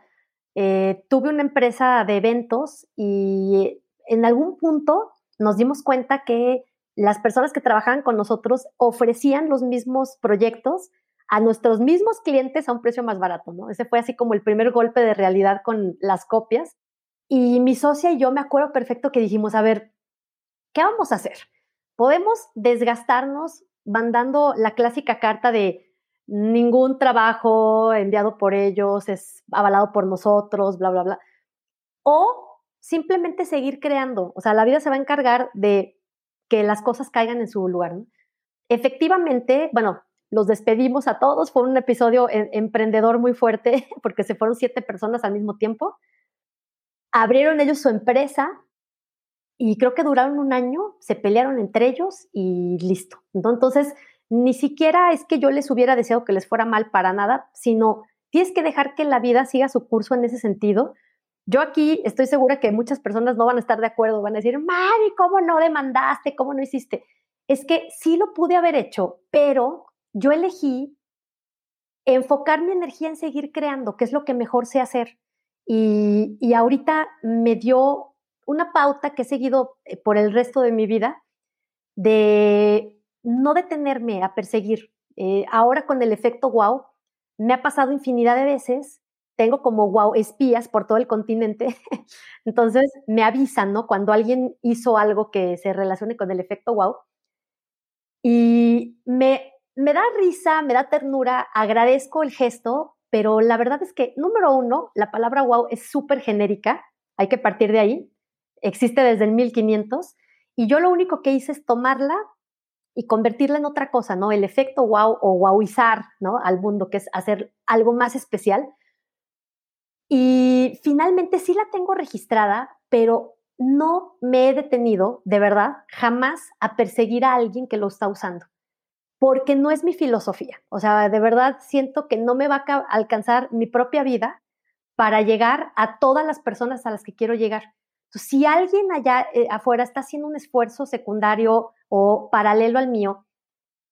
eh, tuve una empresa de eventos y en algún punto nos dimos cuenta que las personas que trabajaban con nosotros ofrecían los mismos proyectos a nuestros mismos clientes a un precio más barato, ¿no? Ese fue así como el primer golpe de realidad con las copias. Y mi socia y yo me acuerdo perfecto que dijimos, a ver, ¿qué vamos a hacer? Podemos desgastarnos mandando la clásica carta de ningún trabajo enviado por ellos es avalado por nosotros, bla, bla, bla. O simplemente seguir creando. O sea, la vida se va a encargar de que las cosas caigan en su lugar. Efectivamente, bueno, los despedimos a todos. Fue un episodio e, emprendedor muy fuerte porque se fueron siete personas al mismo tiempo. Abrieron ellos su empresa y creo que duraron un año, se pelearon entre ellos y listo. Entonces, ni siquiera es que yo les hubiera deseado que les fuera mal para nada, sino tienes que dejar que la vida siga su curso en ese sentido. Yo aquí estoy segura que muchas personas no van a estar de acuerdo, van a decir, Mari, ¿cómo no demandaste? ¿Cómo no hiciste? Es que sí lo pude haber hecho, pero yo elegí enfocar mi energía en seguir creando, que es lo que mejor sé hacer. Y, y ahorita me dio una pauta que he seguido eh, por el resto de mi vida de no detenerme a perseguir. Eh, ahora con el efecto wow, me ha pasado infinidad de veces, tengo como wow espías por todo el continente, entonces me avisan, ¿no? Cuando alguien hizo algo que se relacione con el efecto wow. Y me, me da risa, me da ternura, agradezco el gesto, pero la verdad es que, número uno, la palabra wow es súper genérica, hay que partir de ahí, existe desde el 1500, y yo lo único que hice es tomarla y convertirla en otra cosa, ¿no? El efecto wow o wowizar, ¿no? Al mundo, que es hacer algo más especial. Y finalmente sí la tengo registrada, pero no me he detenido, de verdad, jamás a perseguir a alguien que lo está usando, porque no es mi filosofía. O sea, de verdad siento que no me va a alcanzar mi propia vida para llegar a todas las personas a las que quiero llegar. Si alguien allá eh, afuera está haciendo un esfuerzo secundario o paralelo al mío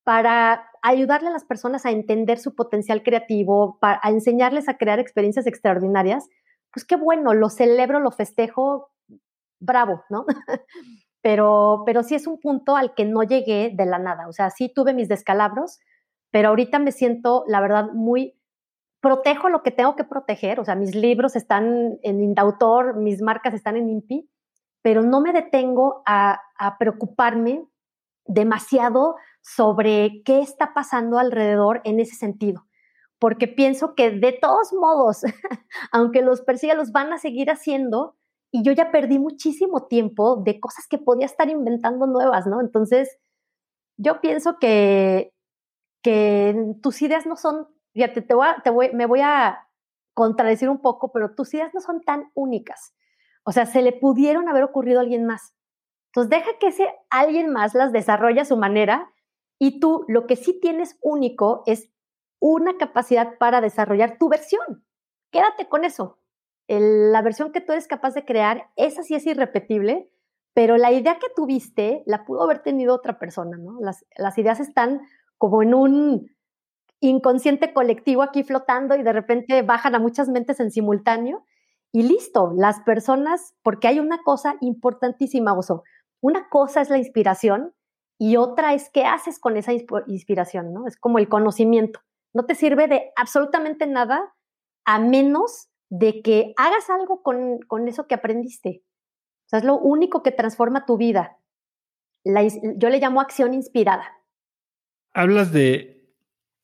para ayudarle a las personas a entender su potencial creativo, para, a enseñarles a crear experiencias extraordinarias, pues qué bueno, lo celebro, lo festejo, bravo, ¿no? pero, pero sí es un punto al que no llegué de la nada, o sea, sí tuve mis descalabros, pero ahorita me siento, la verdad, muy, protejo lo que tengo que proteger, o sea, mis libros están en Indautor, mis marcas están en INPI, pero no me detengo a, a preocuparme demasiado sobre qué está pasando alrededor en ese sentido, porque pienso que de todos modos, aunque los persiga, los van a seguir haciendo y yo ya perdí muchísimo tiempo de cosas que podía estar inventando nuevas, ¿no? Entonces, yo pienso que, que tus ideas no son fíjate, te voy voy, me voy a contradecir un poco, pero tus ideas no son tan únicas. O sea, se le pudieron haber ocurrido a alguien más. Entonces, deja que ese alguien más las desarrolle a su manera y tú lo que sí tienes único es una capacidad para desarrollar tu versión. Quédate con eso. la versión que tú eres capaz de crear, esa sí es irrepetible, pero la idea que tuviste la pudo haber tenido otra persona, ¿no? Las ideas están como en un, inconsciente colectivo aquí flotando y de repente bajan a muchas mentes en simultáneo y listo, las personas, porque hay una cosa importantísima, Oso, una cosa es la inspiración y otra es qué haces con esa inspiración, ¿no? Es como el conocimiento. No te sirve de absolutamente nada a menos de que hagas algo con, con eso que aprendiste. O es lo único que transforma tu vida. yo le llamo acción inspirada. Hablas de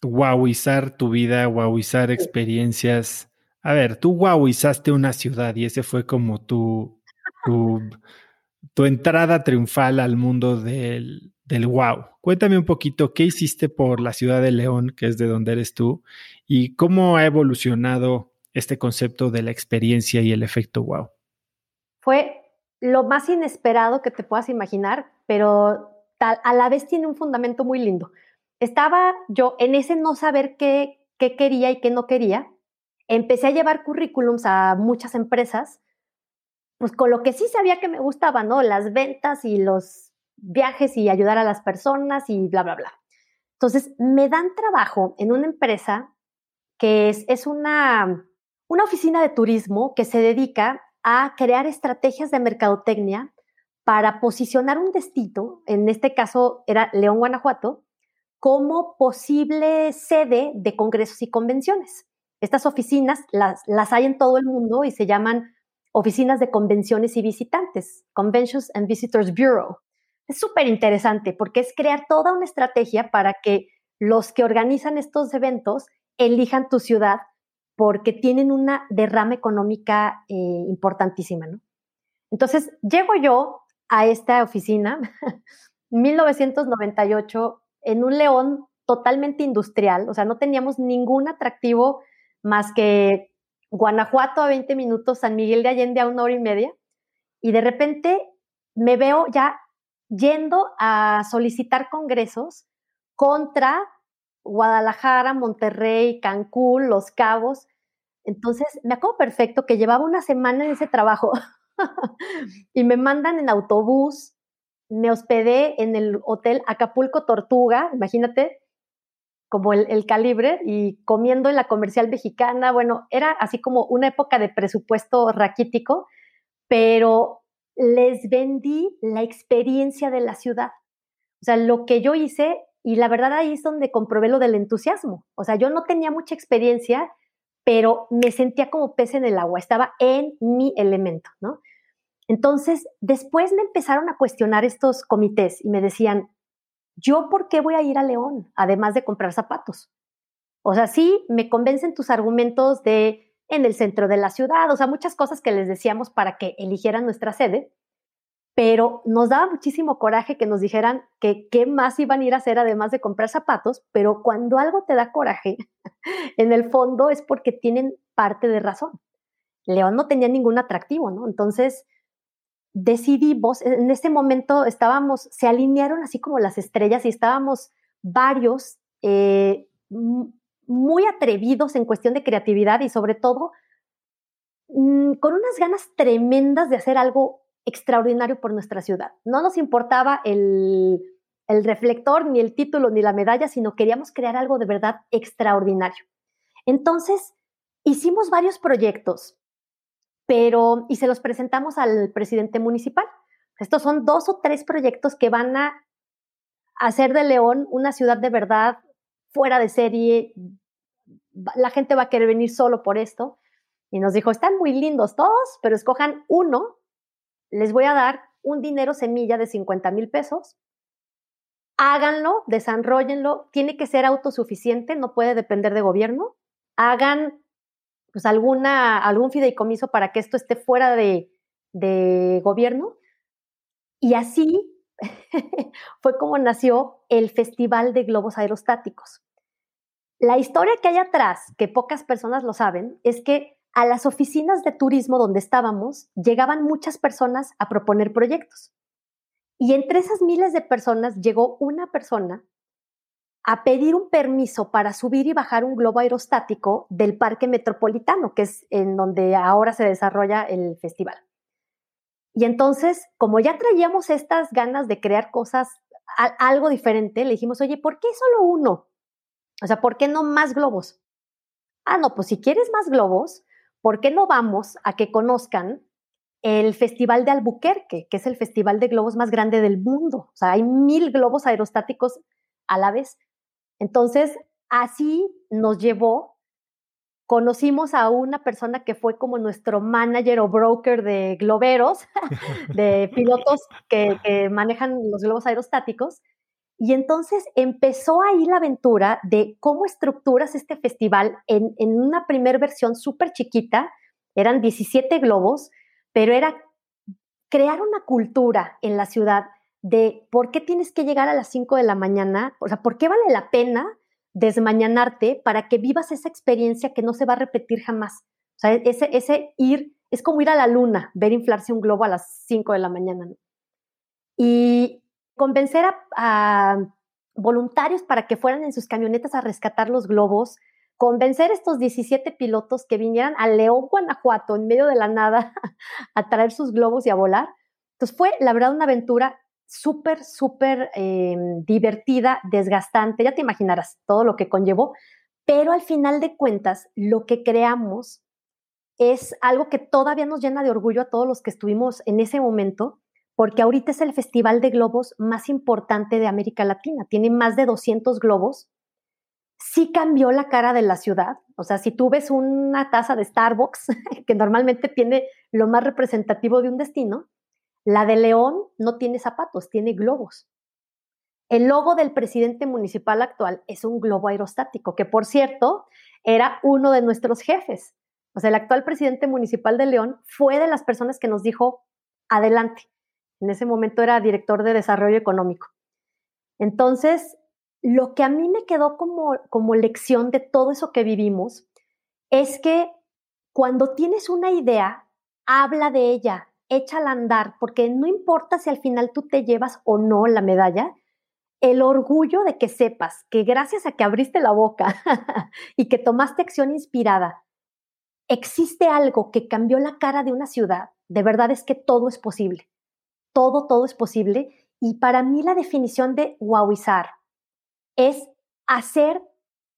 wowizar tu vida, wowizar experiencias. A ver, tú wowizaste una ciudad y ese fue como tu, tu, entrada triunfal al mundo del, del wow. Cuéntame un poquito qué hiciste por la ciudad de León, que es de donde eres tú, y cómo ha evolucionado este concepto de la experiencia y el efecto wow. Fue lo más inesperado que te puedas imaginar, pero a la vez tiene un fundamento muy lindo estaba yo en ese no saber qué, quería y qué no quería. Empecé a llevar currículums a muchas empresas, pues con lo que sí sabía que me gustaba, ¿no? Las ventas y los viajes y ayudar a las personas y bla, bla, bla. Entonces, me dan trabajo en una empresa que es, es una, una oficina de turismo que se dedica a crear estrategias de mercadotecnia para posicionar un destino, en este caso era León, Guanajuato, como posible sede de congresos y convenciones. Estas oficinas las, hay en todo el mundo y se llaman oficinas de convenciones y visitantes, Conventions and Visitors Bureau. Es súper interesante porque es crear toda una estrategia para que los que organizan estos eventos elijan tu ciudad porque tienen una derrama económica eh, importantísima, ¿no? Entonces, llego yo a esta oficina, 1998, en un león totalmente industrial, o sea, no teníamos ningún atractivo más que Guanajuato a 20 minutos, San Miguel de Allende a una hora y media, y de repente me veo ya yendo a solicitar congresos contra Guadalajara, Monterrey, Cancún, Los Cabos. Entonces, me acuerdo perfecto que llevaba una semana en ese trabajo y me mandan en autobús me hospedé en el hotel Acapulco Tortuga, imagínate, como el, calibre, y comiendo en la comercial mexicana. Bueno, era así como una época de presupuesto raquítico, pero les vendí la experiencia de la ciudad. O sea, lo que yo hice, y la verdad ahí es donde comprobé lo del entusiasmo. O sea, yo no tenía mucha experiencia, pero me sentía como pez en el agua, estaba en mi elemento, ¿no? Entonces, después me empezaron a cuestionar estos comités y me decían, ¿yo por qué voy a ir a León, además de comprar zapatos? O sea, sí, me convencen tus argumentos de en el centro de la ciudad, o sea, muchas cosas que les decíamos para que eligieran nuestra sede, pero nos daba muchísimo coraje que nos dijeran que qué más iban a ir a hacer además de comprar zapatos, pero cuando algo te da coraje, en el fondo es porque tienen parte de razón. León no tenía ningún atractivo, ¿no? Entonces, decidimos, en este momento estábamos, se alinearon así como las estrellas y estábamos varios eh, muy atrevidos en cuestión de creatividad y sobre todo mm, con unas ganas tremendas de hacer algo extraordinario por nuestra ciudad. No nos importaba el, el reflector, ni el título, ni la medalla, sino queríamos crear algo de verdad extraordinario. Entonces, hicimos varios proyectos, pero, y se los presentamos al presidente municipal. Estos son dos o tres proyectos que van a hacer de León una ciudad de verdad fuera de serie. La gente va a querer venir solo por esto. Y nos dijo, están muy lindos todos, pero escojan uno. Les voy a dar un dinero semilla de 50 mil pesos. Háganlo, desarrollenlo. Tiene que ser autosuficiente, no puede depender de gobierno. Hagan pues alguna, algún fideicomiso para que esto esté fuera de, de gobierno. Y así fue como nació el Festival de Globos Aerostáticos. La historia que hay atrás, que pocas personas lo saben, es que a las oficinas de turismo donde estábamos llegaban muchas personas a proponer proyectos. Y entre esas miles de personas llegó una persona a pedir un permiso para subir y bajar un globo aerostático del Parque Metropolitano, que es en donde ahora se desarrolla el festival. Y entonces, como ya traíamos estas ganas de crear cosas, algo diferente, le dijimos, oye, ¿por qué solo uno? O sea, ¿por qué no más globos? Ah, no, pues si quieres más globos, ¿por qué no vamos a que conozcan el Festival de Albuquerque, que es el festival de globos más grande del mundo? O sea, hay mil globos aerostáticos a la vez. Entonces, así nos llevó conocimos a una persona que fue como nuestro manager o broker de globeros, de pilotos que, manejan los globos aerostáticos. Y entonces empezó ahí la aventura de cómo estructuras este festival en, en una primera versión súper chiquita, eran 17 globos, pero era crear una cultura en la ciudad de por qué tienes que llegar a las 5 de la mañana, o sea, por qué vale la pena desmañanarte para que vivas esa experiencia que no se va a repetir jamás. O sea, ese, ese ir es como ir a la luna, ver inflarse un globo a las 5 de la mañana. Y convencer a, voluntarios para que fueran en sus camionetas a rescatar los globos, convencer a estos 17 pilotos que vinieran a León, Guanajuato, en medio de la nada, a traer sus globos y a volar. Entonces fue, la verdad, una aventura súper, súper em, divertida, desgastante, ya te imaginarás todo lo que conllevó, pero al final de cuentas, lo que creamos es algo que todavía nos llena de orgullo a todos los que estuvimos en ese momento, porque ahorita es el festival de globos más importante de América Latina, tiene más de 200 globos. Sí cambió la cara de la ciudad, o sea, si tú ves una taza de Starbucks, que normalmente tiene lo más representativo de un destino, la de León no tiene zapatos, tiene globos. El logo del presidente municipal actual es un globo aerostático, que por cierto era uno de nuestros jefes. O sea, el actual presidente municipal de León fue de las personas que nos dijo, adelante. En ese momento era director de desarrollo económico. Entonces, lo que a mí me quedó como, como lección de todo eso que vivimos es que cuando tienes una idea, habla de ella, échala a andar, porque no importa si al final tú te llevas o no la medalla, el orgullo de que sepas que gracias a que abriste la boca y que tomaste acción inspirada, existe algo que cambió la cara de una ciudad, de verdad es que todo es posible. Todo, todo es posible. Y para mí la definición de wowizar es hacer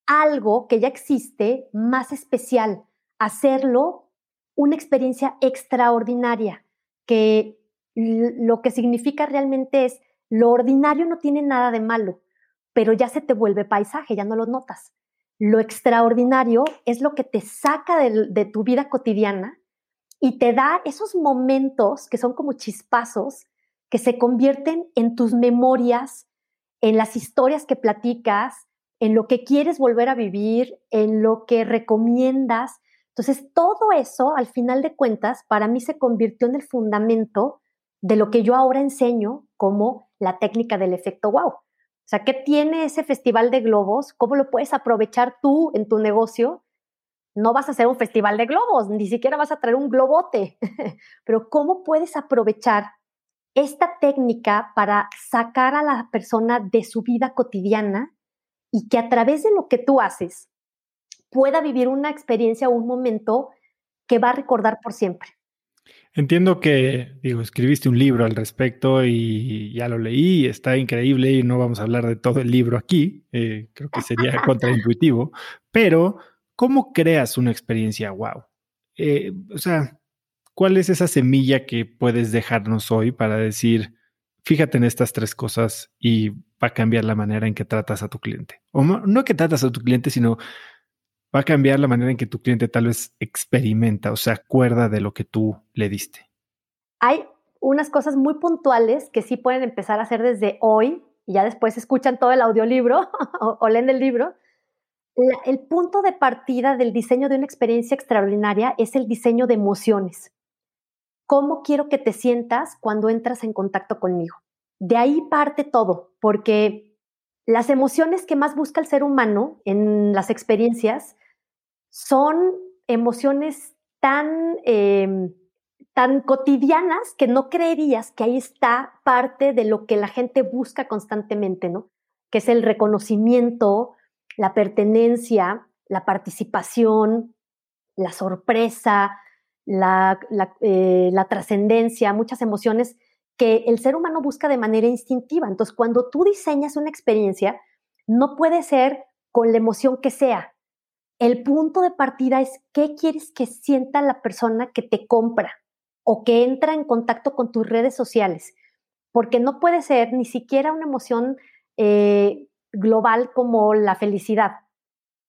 algo que ya existe más especial, hacerlo una experiencia extraordinaria que lo que significa realmente es lo ordinario no tiene nada de malo, pero ya se te vuelve paisaje, ya no lo notas. Lo extraordinario es lo que te saca de, de tu vida cotidiana y te da esos momentos que son como chispazos que se convierten en tus memorias, en las historias que platicas, en lo que quieres volver a vivir, en lo que recomiendas, entonces, todo eso, al final de cuentas, para mí se convirtió en el fundamento de lo que yo ahora enseño como la técnica del efecto wow. O sea, ¿qué tiene ese festival de globos? ¿Cómo lo puedes aprovechar tú en tu negocio? No vas a hacer un festival de globos, ni siquiera vas a traer un globote, pero ¿cómo puedes aprovechar esta técnica para sacar a la persona de su vida cotidiana y que a través de lo que tú haces pueda vivir una experiencia o un momento que va a recordar por siempre. Entiendo que, digo, escribiste un libro al respecto y ya lo leí, está increíble y no vamos a hablar de todo el libro aquí, eh, creo que sería contraintuitivo, pero ¿cómo creas una experiencia wow? Eh, o sea, ¿cuál es esa semilla que puedes dejarnos hoy para decir, fíjate en estas tres cosas y va a cambiar la manera en que tratas a tu cliente? O no, no que tratas a tu cliente, sino va a cambiar la manera en que tu cliente tal vez experimenta o se acuerda de lo que tú le diste. Hay unas cosas muy puntuales que sí pueden empezar a hacer desde hoy y ya después escuchan todo el audiolibro o, leen el libro. el punto de partida del diseño de una experiencia extraordinaria es el diseño de emociones. ¿Cómo quiero que te sientas cuando entras en contacto conmigo? De ahí parte todo, porque las emociones que más busca el ser humano en las experiencias son emociones tan, em, tan cotidianas que no creerías que ahí está parte de lo que la gente busca constantemente, ¿no? Que es el reconocimiento, la pertenencia, la participación, la sorpresa, la, la, eh, la trascendencia, muchas emociones que el ser humano busca de manera instintiva. Entonces, cuando tú diseñas una experiencia, no puede ser con la emoción que sea, el punto de partida es qué quieres que sienta la persona que te compra o que entra en contacto con tus redes sociales, porque no puede ser ni siquiera una emoción eh, global como la felicidad,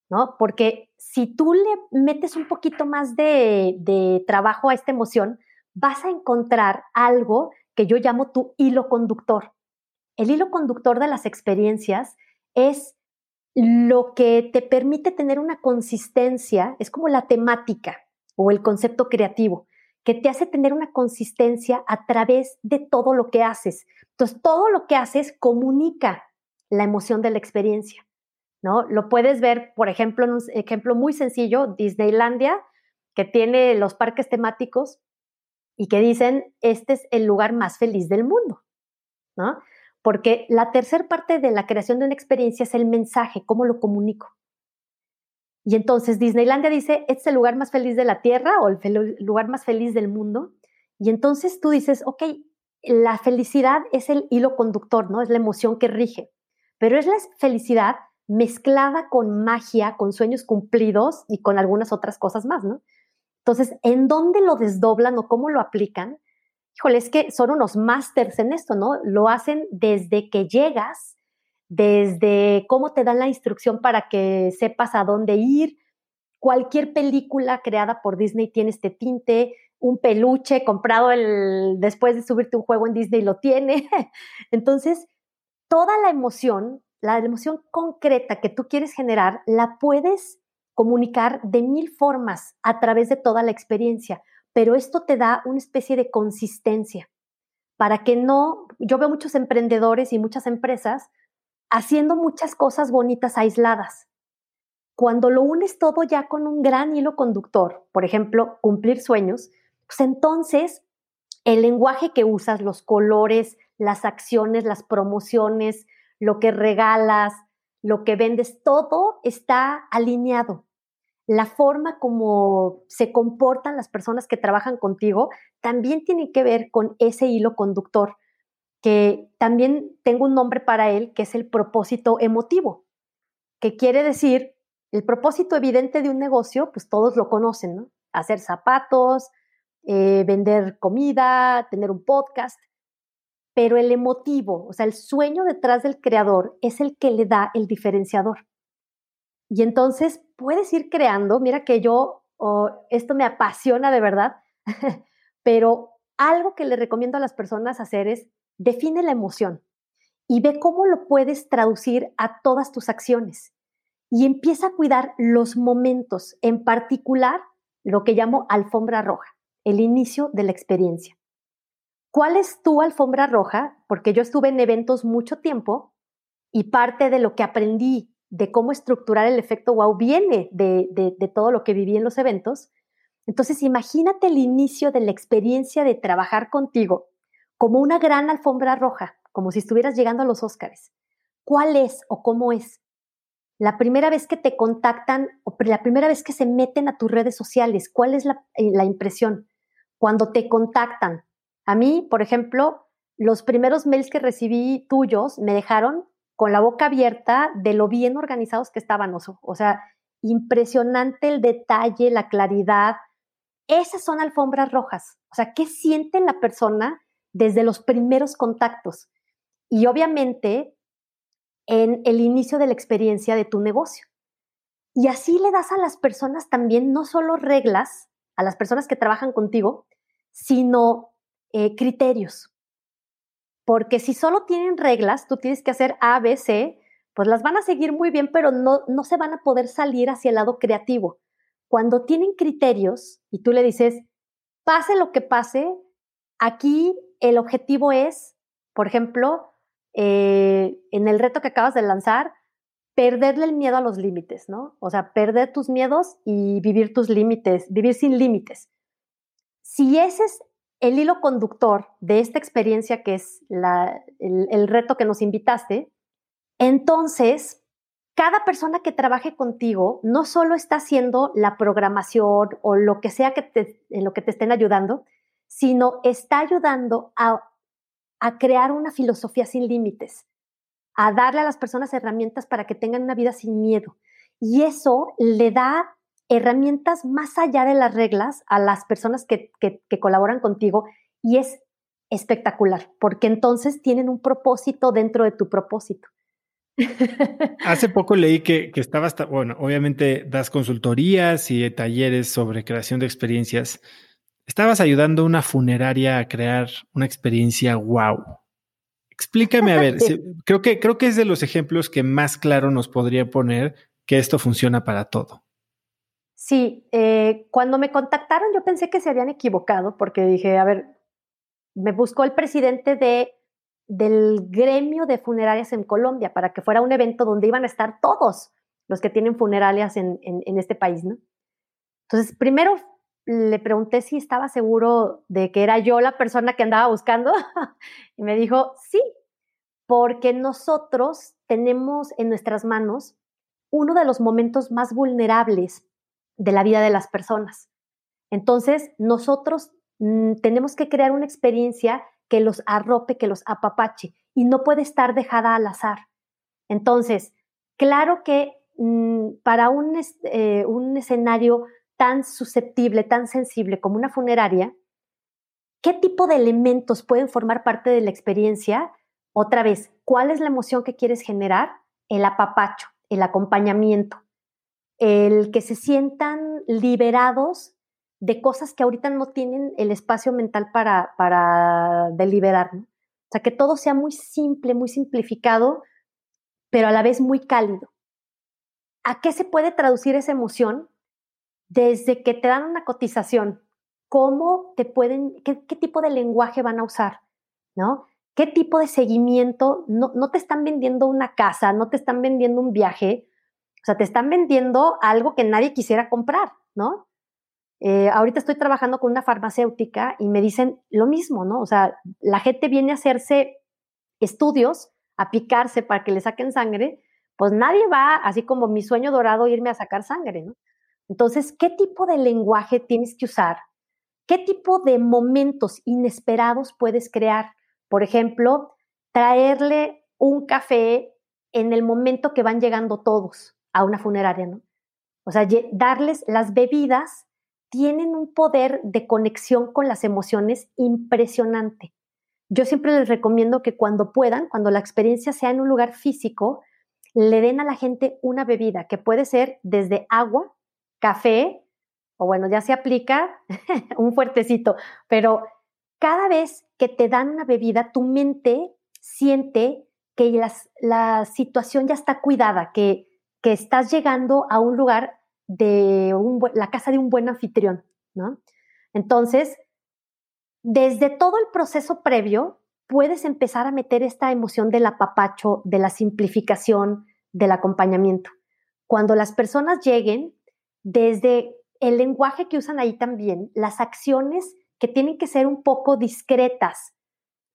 ¿no? Porque si tú le metes un poquito más de, de trabajo a esta emoción, vas a encontrar algo que yo llamo tu hilo conductor. El hilo conductor de las experiencias es lo que te permite tener una consistencia es como la temática o el concepto creativo, que te hace tener una consistencia a través de todo lo que haces. Entonces, todo lo que haces comunica la emoción de la experiencia, ¿no? Lo puedes ver, por ejemplo, en un ejemplo muy sencillo, Disneylandia, que tiene los parques temáticos y que dicen, este es el lugar más feliz del mundo, ¿no? Porque la tercera parte de la creación de una experiencia es el mensaje, cómo lo comunico. Y entonces Disneylandia dice, este es el lugar más feliz de la Tierra o el lugar más feliz del mundo. Y entonces tú dices, ok, la felicidad es el hilo conductor, ¿no? Es la emoción que rige. Pero es la felicidad mezclada con magia, con sueños cumplidos y con algunas otras cosas más, ¿no? Entonces, ¿en dónde lo desdoblan o cómo lo aplican? Híjole, es que son unos másters en esto, ¿no? Lo hacen desde que llegas, desde cómo te dan la instrucción para que sepas a dónde ir. Cualquier película creada por Disney tiene este tinte, un peluche comprado después de subirte un juego en Disney lo tiene. Entonces, toda la emoción, la emoción concreta que tú quieres generar, la puedes comunicar de mil formas a través de toda la experiencia pero esto te da una especie de consistencia para que no, yo veo muchos emprendedores y muchas empresas haciendo muchas cosas bonitas aisladas. Cuando lo unes todo ya con un gran hilo conductor, por ejemplo, cumplir sueños, pues entonces el lenguaje que usas, los colores, las acciones, las promociones, lo que regalas, lo que vendes, todo está alineado la forma como se comportan las personas que trabajan contigo también tiene que ver con ese hilo conductor, que también tengo un nombre para él, que es el propósito emotivo, que quiere decir, el propósito evidente de un negocio, pues todos lo conocen, ¿no? Hacer zapatos, eh, vender comida, tener un podcast, pero el emotivo, o sea, el sueño detrás del creador es el que le da el diferenciador. Y entonces puedes ir creando, mira que yo, esto me apasiona de verdad, pero algo que le recomiendo a las personas hacer es define la emoción y ve cómo lo puedes traducir a todas tus acciones. Y empieza a cuidar los momentos, en particular lo que llamo alfombra roja, el inicio de la experiencia. ¿Cuál es tu alfombra roja? Porque yo estuve en eventos mucho tiempo y parte de lo que aprendí de cómo estructurar el efecto wow viene de, todo lo que viví en los eventos. Entonces, imagínate el inicio de la experiencia de trabajar contigo como una gran alfombra roja, como si estuvieras llegando a los Óscares. ¿Cuál es o cómo es? la primera vez que te contactan o la primera vez que se meten a tus redes sociales, ¿cuál es eh, la impresión? Cuando te contactan. A mí, por ejemplo, los primeros mails que recibí tuyos me dejaron con la boca abierta de lo bien organizados que estaban, o sea, impresionante el detalle, la claridad. Esas son alfombras rojas. O sea, ¿qué siente la persona desde los primeros contactos? Y obviamente en el inicio de la experiencia de tu negocio. Y así le das a las personas también no solo reglas, a las personas que trabajan contigo, sino eh, criterios. Porque si solo tienen reglas, tú tienes que hacer A, B, C, pues las van a seguir muy bien, pero no, no se van a poder salir hacia el lado creativo. Cuando tienen criterios y tú le dices, pase lo que pase, aquí el objetivo es, por ejemplo, eh, en el reto que acabas de lanzar, perderle el miedo a los límites, ¿no? O sea, perder tus miedos y vivir tus límites, vivir sin límites. Si ese es el hilo conductor de esta experiencia que es el, reto que nos invitaste, entonces cada persona que trabaje contigo no solo está haciendo la programación o lo que sea que en lo que te estén ayudando, sino está ayudando a crear una filosofía sin límites, a darle a las personas herramientas para que tengan una vida sin miedo. Y eso le da herramientas más allá de las reglas a las personas que, colaboran contigo y es espectacular, porque entonces tienen un propósito dentro de tu propósito. Hace poco leí que, que estabas, bueno, obviamente das consultorías y talleres sobre creación de experiencias. Estabas ayudando a una funeraria a crear una experiencia wow. Explícame, a ver, creo, que, creo que es de los ejemplos que más claro nos podría poner que esto funciona para todo. Sí, eh, cuando me contactaron yo pensé que se habían equivocado porque dije, a ver, me buscó el presidente de, del gremio de funerarias en Colombia para que fuera un evento donde iban a estar todos los que tienen funerarias en, en, este país, ¿no? Entonces, primero le pregunté si estaba seguro de que era yo la persona que andaba buscando y me dijo, sí, porque nosotros tenemos en nuestras manos uno de los momentos más vulnerables de la vida de las personas. Entonces, nosotros mm, tenemos que crear una experiencia que los arrope, que los apapache y no puede estar dejada al azar. Entonces, claro que mm, para un, eh, un escenario tan susceptible, tan sensible como una funeraria, ¿qué tipo de elementos pueden formar parte de la experiencia? Otra vez, ¿cuál es la emoción que quieres generar? El apapacho, el acompañamiento, el que se sientan liberados de cosas que ahorita no tienen el espacio mental para, para deliberar. O sea, que todo sea muy simple, muy simplificado, pero a la vez muy cálido. ¿A qué se puede traducir esa emoción? Desde que te dan una cotización, ¿cómo te pueden, qué, tipo de lenguaje van a usar? ¿No? ¿Qué tipo de seguimiento? No, no te están vendiendo una casa, no te están vendiendo un viaje, o sea, te están vendiendo algo que nadie quisiera comprar, ¿no? Eh, ahorita estoy trabajando con una farmacéutica y me dicen lo mismo, ¿no? O sea, la gente viene a hacerse estudios, a picarse para que le saquen sangre, pues nadie va, así como mi sueño dorado, irme a sacar sangre, ¿no? Entonces, ¿qué tipo de lenguaje tienes que usar? ¿Qué tipo de momentos inesperados puedes crear? Por ejemplo, traerle un café en el momento que van llegando todos a una funeraria, ¿no? O sea, darles las bebidas tienen un poder de conexión con las emociones impresionante. Yo siempre les recomiendo que cuando puedan, cuando la experiencia sea en un lugar físico, le den a la gente una bebida, que puede ser desde agua, café, o bueno, ya se aplica un fuertecito, pero cada vez que te dan una bebida, tu mente siente que la situación ya está cuidada, que, que estás llegando a un lugar de la casa de un buen anfitrión, ¿no? Entonces, desde todo el proceso previo, puedes empezar a meter esta emoción del apapacho, de la simplificación, del acompañamiento. Cuando las personas lleguen, desde el lenguaje que usan ahí también, las acciones que tienen que ser un poco discretas,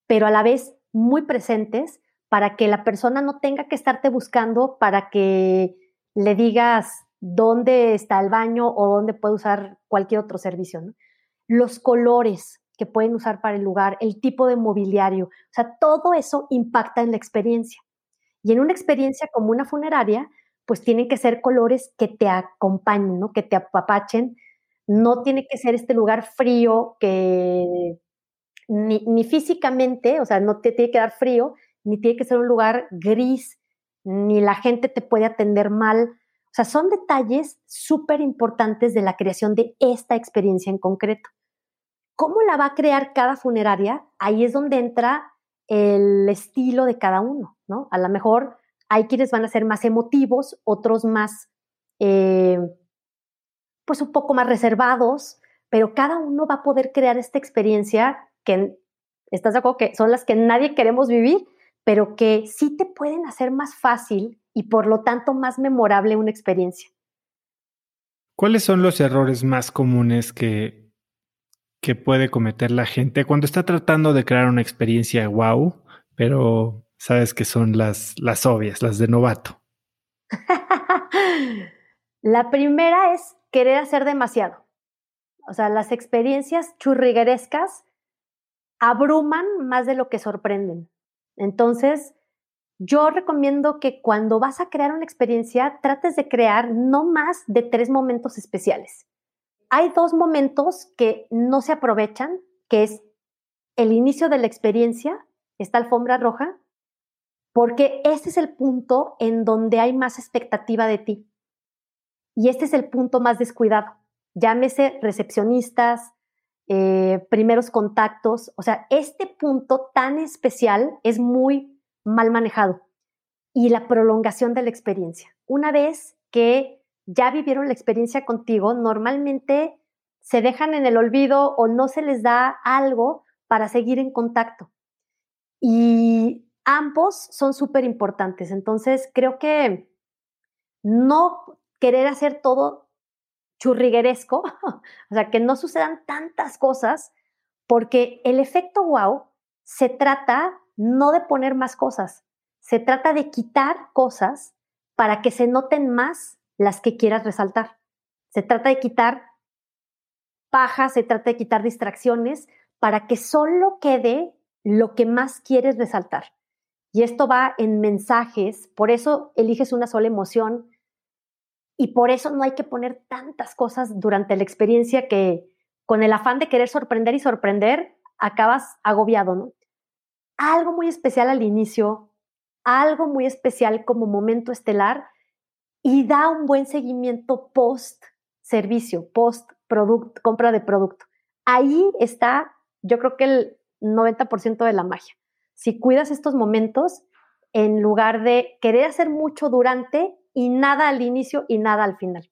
pero a la vez muy presentes, para que la persona no tenga que estarte buscando para que le digas dónde está el baño o dónde puede usar cualquier otro servicio. Los colores que pueden usar para el lugar, el tipo de mobiliario, o sea, todo eso impacta en la experiencia. Y en una experiencia como una funeraria, pues tienen que ser colores que te acompañen, ¿no? que te apapachen. No tiene que ser este lugar frío que ni, ni físicamente, o sea, no te tiene que dar frío, ni tiene que ser un lugar gris, ni la gente te puede atender mal. O sea, son detalles súper importantes de la creación de esta experiencia en concreto. ¿Cómo la va a crear cada funeraria? Ahí es donde entra el estilo de cada uno, ¿no? A lo mejor hay quienes van a ser más emotivos, otros más, eh, pues un poco más reservados, pero cada uno va a poder crear esta experiencia que, ¿estás de acuerdo? Que son las que nadie queremos vivir, pero que sí te pueden hacer más fácil y por lo tanto más memorable una experiencia. ¿Cuáles son los errores más comunes que, que puede cometer la gente cuando está tratando de crear una experiencia wow, pero sabes que son las, las obvias, las de novato? la primera es querer hacer demasiado. O sea, las experiencias churriguerescas abruman más de lo que sorprenden. Entonces, yo recomiendo que cuando vas a crear una experiencia, trates de crear no más de tres momentos especiales. Hay dos momentos que no se aprovechan, que es el inicio de la experiencia, esta alfombra roja, porque este es el punto en donde hay más expectativa de ti. Y este es el punto más descuidado. Llámese recepcionistas, eh, primeros contactos. O sea, este punto tan especial es muy mal manejado. Y la prolongación de la experiencia. Una vez que ya vivieron la experiencia contigo, normalmente se dejan en el olvido o no se les da algo para seguir en contacto. Y ambos son súper importantes. Entonces, creo que no querer hacer todo churrigueresco, o sea, que no sucedan tantas cosas, porque el efecto wow se trata no de poner más cosas, se trata de quitar cosas para que se noten más las que quieras resaltar. Se trata de quitar paja, se trata de quitar distracciones para que solo quede lo que más quieres resaltar. Y esto va en mensajes, por eso eliges una sola emoción y por eso no hay que poner tantas cosas durante la experiencia que con el afán de querer sorprender y sorprender, acabas agobiado, ¿no? Algo muy especial al inicio, algo muy especial como momento estelar y da un buen seguimiento post servicio, post compra de producto. Ahí está, yo creo que el 90% de la magia si cuidas estos momentos en lugar de querer hacer mucho durante y nada al inicio y nada al final.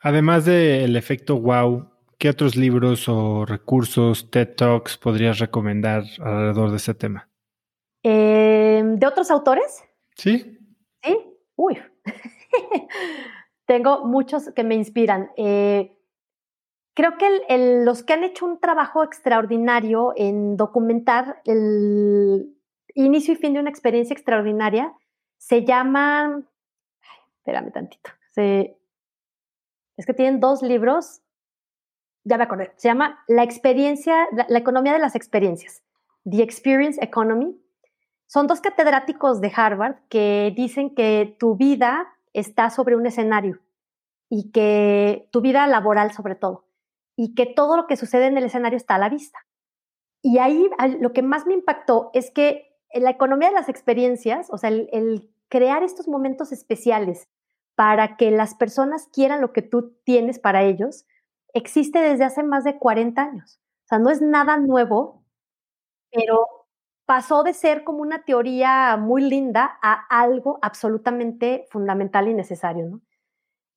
Además del efecto wow, ¿qué otros libros o recursos, TED Talks podrías recomendar alrededor de ese tema? Em, ¿De otros autores? Sí. Sí. Uy. Tengo muchos que me inspiran. Eh, Creo que los que han hecho un trabajo extraordinario en documentar el inicio y fin de una experiencia extraordinaria se llaman, espérame tantito, es que tienen dos libros, ya me acordé, se llama La experiencia, la economía de las experiencias, The Experience Economy. Son dos catedráticos de Harvard que dicen que tu vida está sobre un escenario y que tu vida laboral sobre todo y que todo lo que sucede en el escenario está a la vista. Y ahí lo que más me impactó es que la economía de las experiencias, o sea, el, crear estos momentos especiales para que las personas quieran lo que tú tienes para ellos, existe desde hace más de 40 años. O sea, no es nada nuevo, pero pasó de ser como una teoría muy linda a algo absolutamente fundamental y necesario.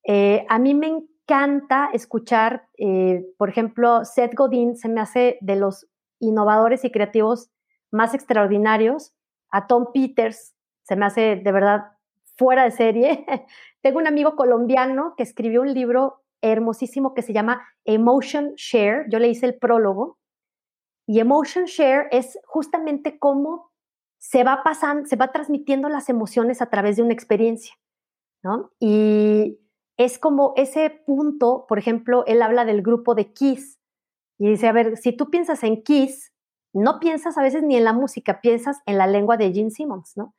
Eh, a mí me encanta escuchar, eh, por ejemplo, Seth Godin se me hace de los innovadores y creativos más extraordinarios. A Tom Peters se me hace de verdad fuera de serie. Tengo un amigo colombiano que escribió un libro hermosísimo que se llama Emotion Share. Yo le hice el prólogo. Y Emotion Share es justamente cómo se va pasando, se va transmitiendo las emociones a través de una experiencia. ¿no? Y es como ese punto, por ejemplo, él habla del grupo de Kiss y dice, a ver, si tú piensas en Kiss, no piensas a veces ni en la música, piensas en la lengua de Gene Simmons, ¿no?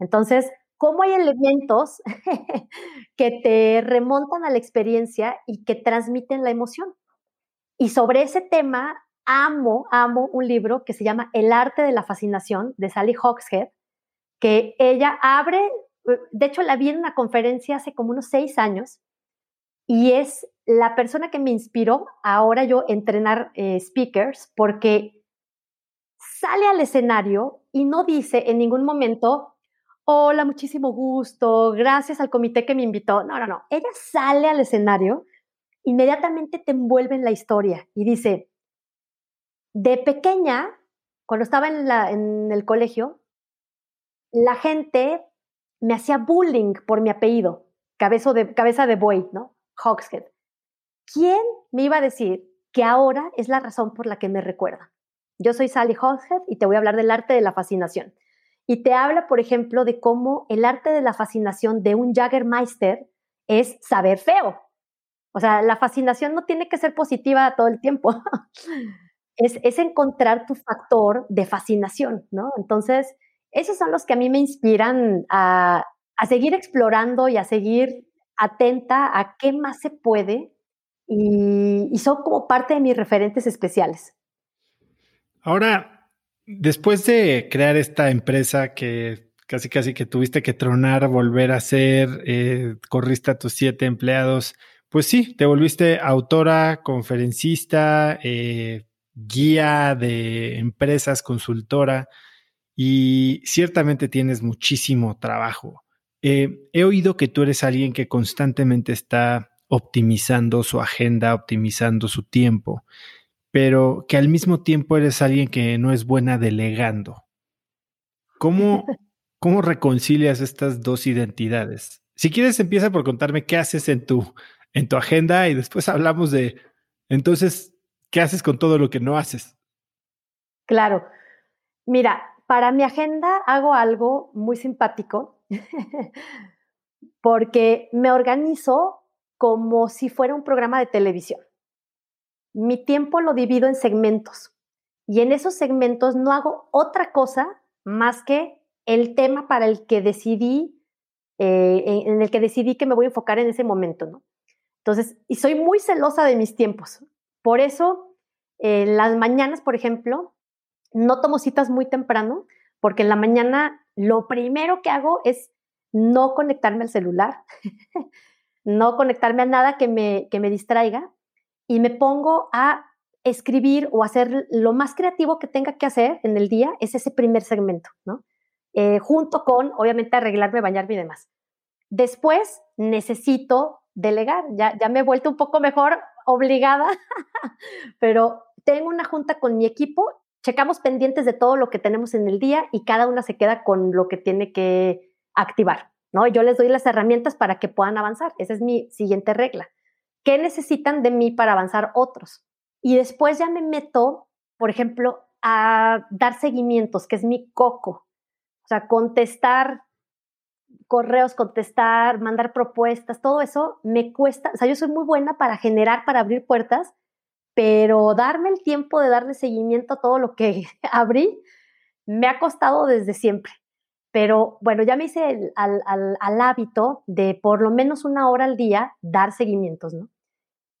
Entonces, ¿cómo hay elementos que te remontan a la experiencia y que transmiten la emoción? Y sobre ese tema, amo, amo un libro que se llama El arte de la fascinación de Sally Hawkshead, que ella abre, de hecho la vi en una conferencia hace como unos seis años, y es la persona que me inspiró ahora yo entrenar eh, speakers, porque sale al escenario y no dice en ningún momento, hola, muchísimo gusto, gracias al comité que me invitó. No, no, no. Ella sale al escenario, inmediatamente te envuelve en la historia y dice, de pequeña, cuando estaba en, el colegio, la gente me hacía bullying por mi apellido, cabeza de, cabeza de buey, ¿no? Hawkshead. ¿Quién me iba a decir que ahora es la razón por la que me recuerda? Yo soy Sally Hawkshead y te voy a hablar del arte de la fascinación. Y te habla, por ejemplo, de cómo el arte de la fascinación de un Jaggermeister es saber feo. O sea, la fascinación no tiene que ser positiva todo el tiempo. es, es encontrar tu factor de fascinación, ¿no? Entonces, esos son los que a mí me inspiran a, seguir explorando y a seguir atenta a qué más se puede y, son como parte de mis referentes especiales. Ahora, después de crear esta empresa que casi casi que tuviste que tronar, volver a ser, eh, corriste a tus siete empleados, pues sí, te volviste autora, conferencista, eh, guía de empresas, consultora y ciertamente tienes muchísimo trabajo. Eh, he oído que tú eres alguien que constantemente está optimizando su agenda, optimizando su tiempo, pero que al mismo tiempo eres alguien que no es buena delegando. ¿Cómo, cómo reconcilias estas dos identidades? Si quieres, empieza por contarme qué haces en tu, en tu agenda y después hablamos de, entonces, ¿qué haces con todo lo que no haces? Claro. Mira, para mi agenda hago algo muy simpático porque me organizo como si fuera un programa de televisión. Mi tiempo lo divido en segmentos y en esos segmentos no hago otra cosa más que el tema para el que decidí, eh, en el que decidí que me voy a enfocar en ese momento. Entonces, y soy muy celosa de mis tiempos. Por eso, las mañanas, por ejemplo, no tomo citas muy temprano porque en la mañana lo primero que hago es no conectarme al celular, no conectarme a nada que me, que me distraiga y me pongo a escribir o hacer lo más creativo que tenga que hacer en el día, es ese primer segmento, ¿no? Eh, junto con, obviamente, arreglarme, bañarme y demás. Después necesito delegar, ya, ya me he vuelto un poco mejor obligada, pero tengo una junta con mi equipo checamos pendientes de todo lo que tenemos en el día y cada una se queda con lo que tiene que activar, ¿no? Yo les doy las herramientas para que puedan avanzar. Esa es mi siguiente regla. ¿Qué necesitan de mí para avanzar otros? Y después ya me meto, por ejemplo, a dar seguimientos, que es mi coco. O sea, contestar correos, contestar, mandar propuestas, todo eso me cuesta. O sea, yo soy muy buena para generar, para abrir puertas, pero darme el tiempo de darle seguimiento a todo lo que abrí me ha costado desde siempre. Pero bueno, ya me hice al, hábito de por lo menos una hora al día dar seguimientos, ¿no?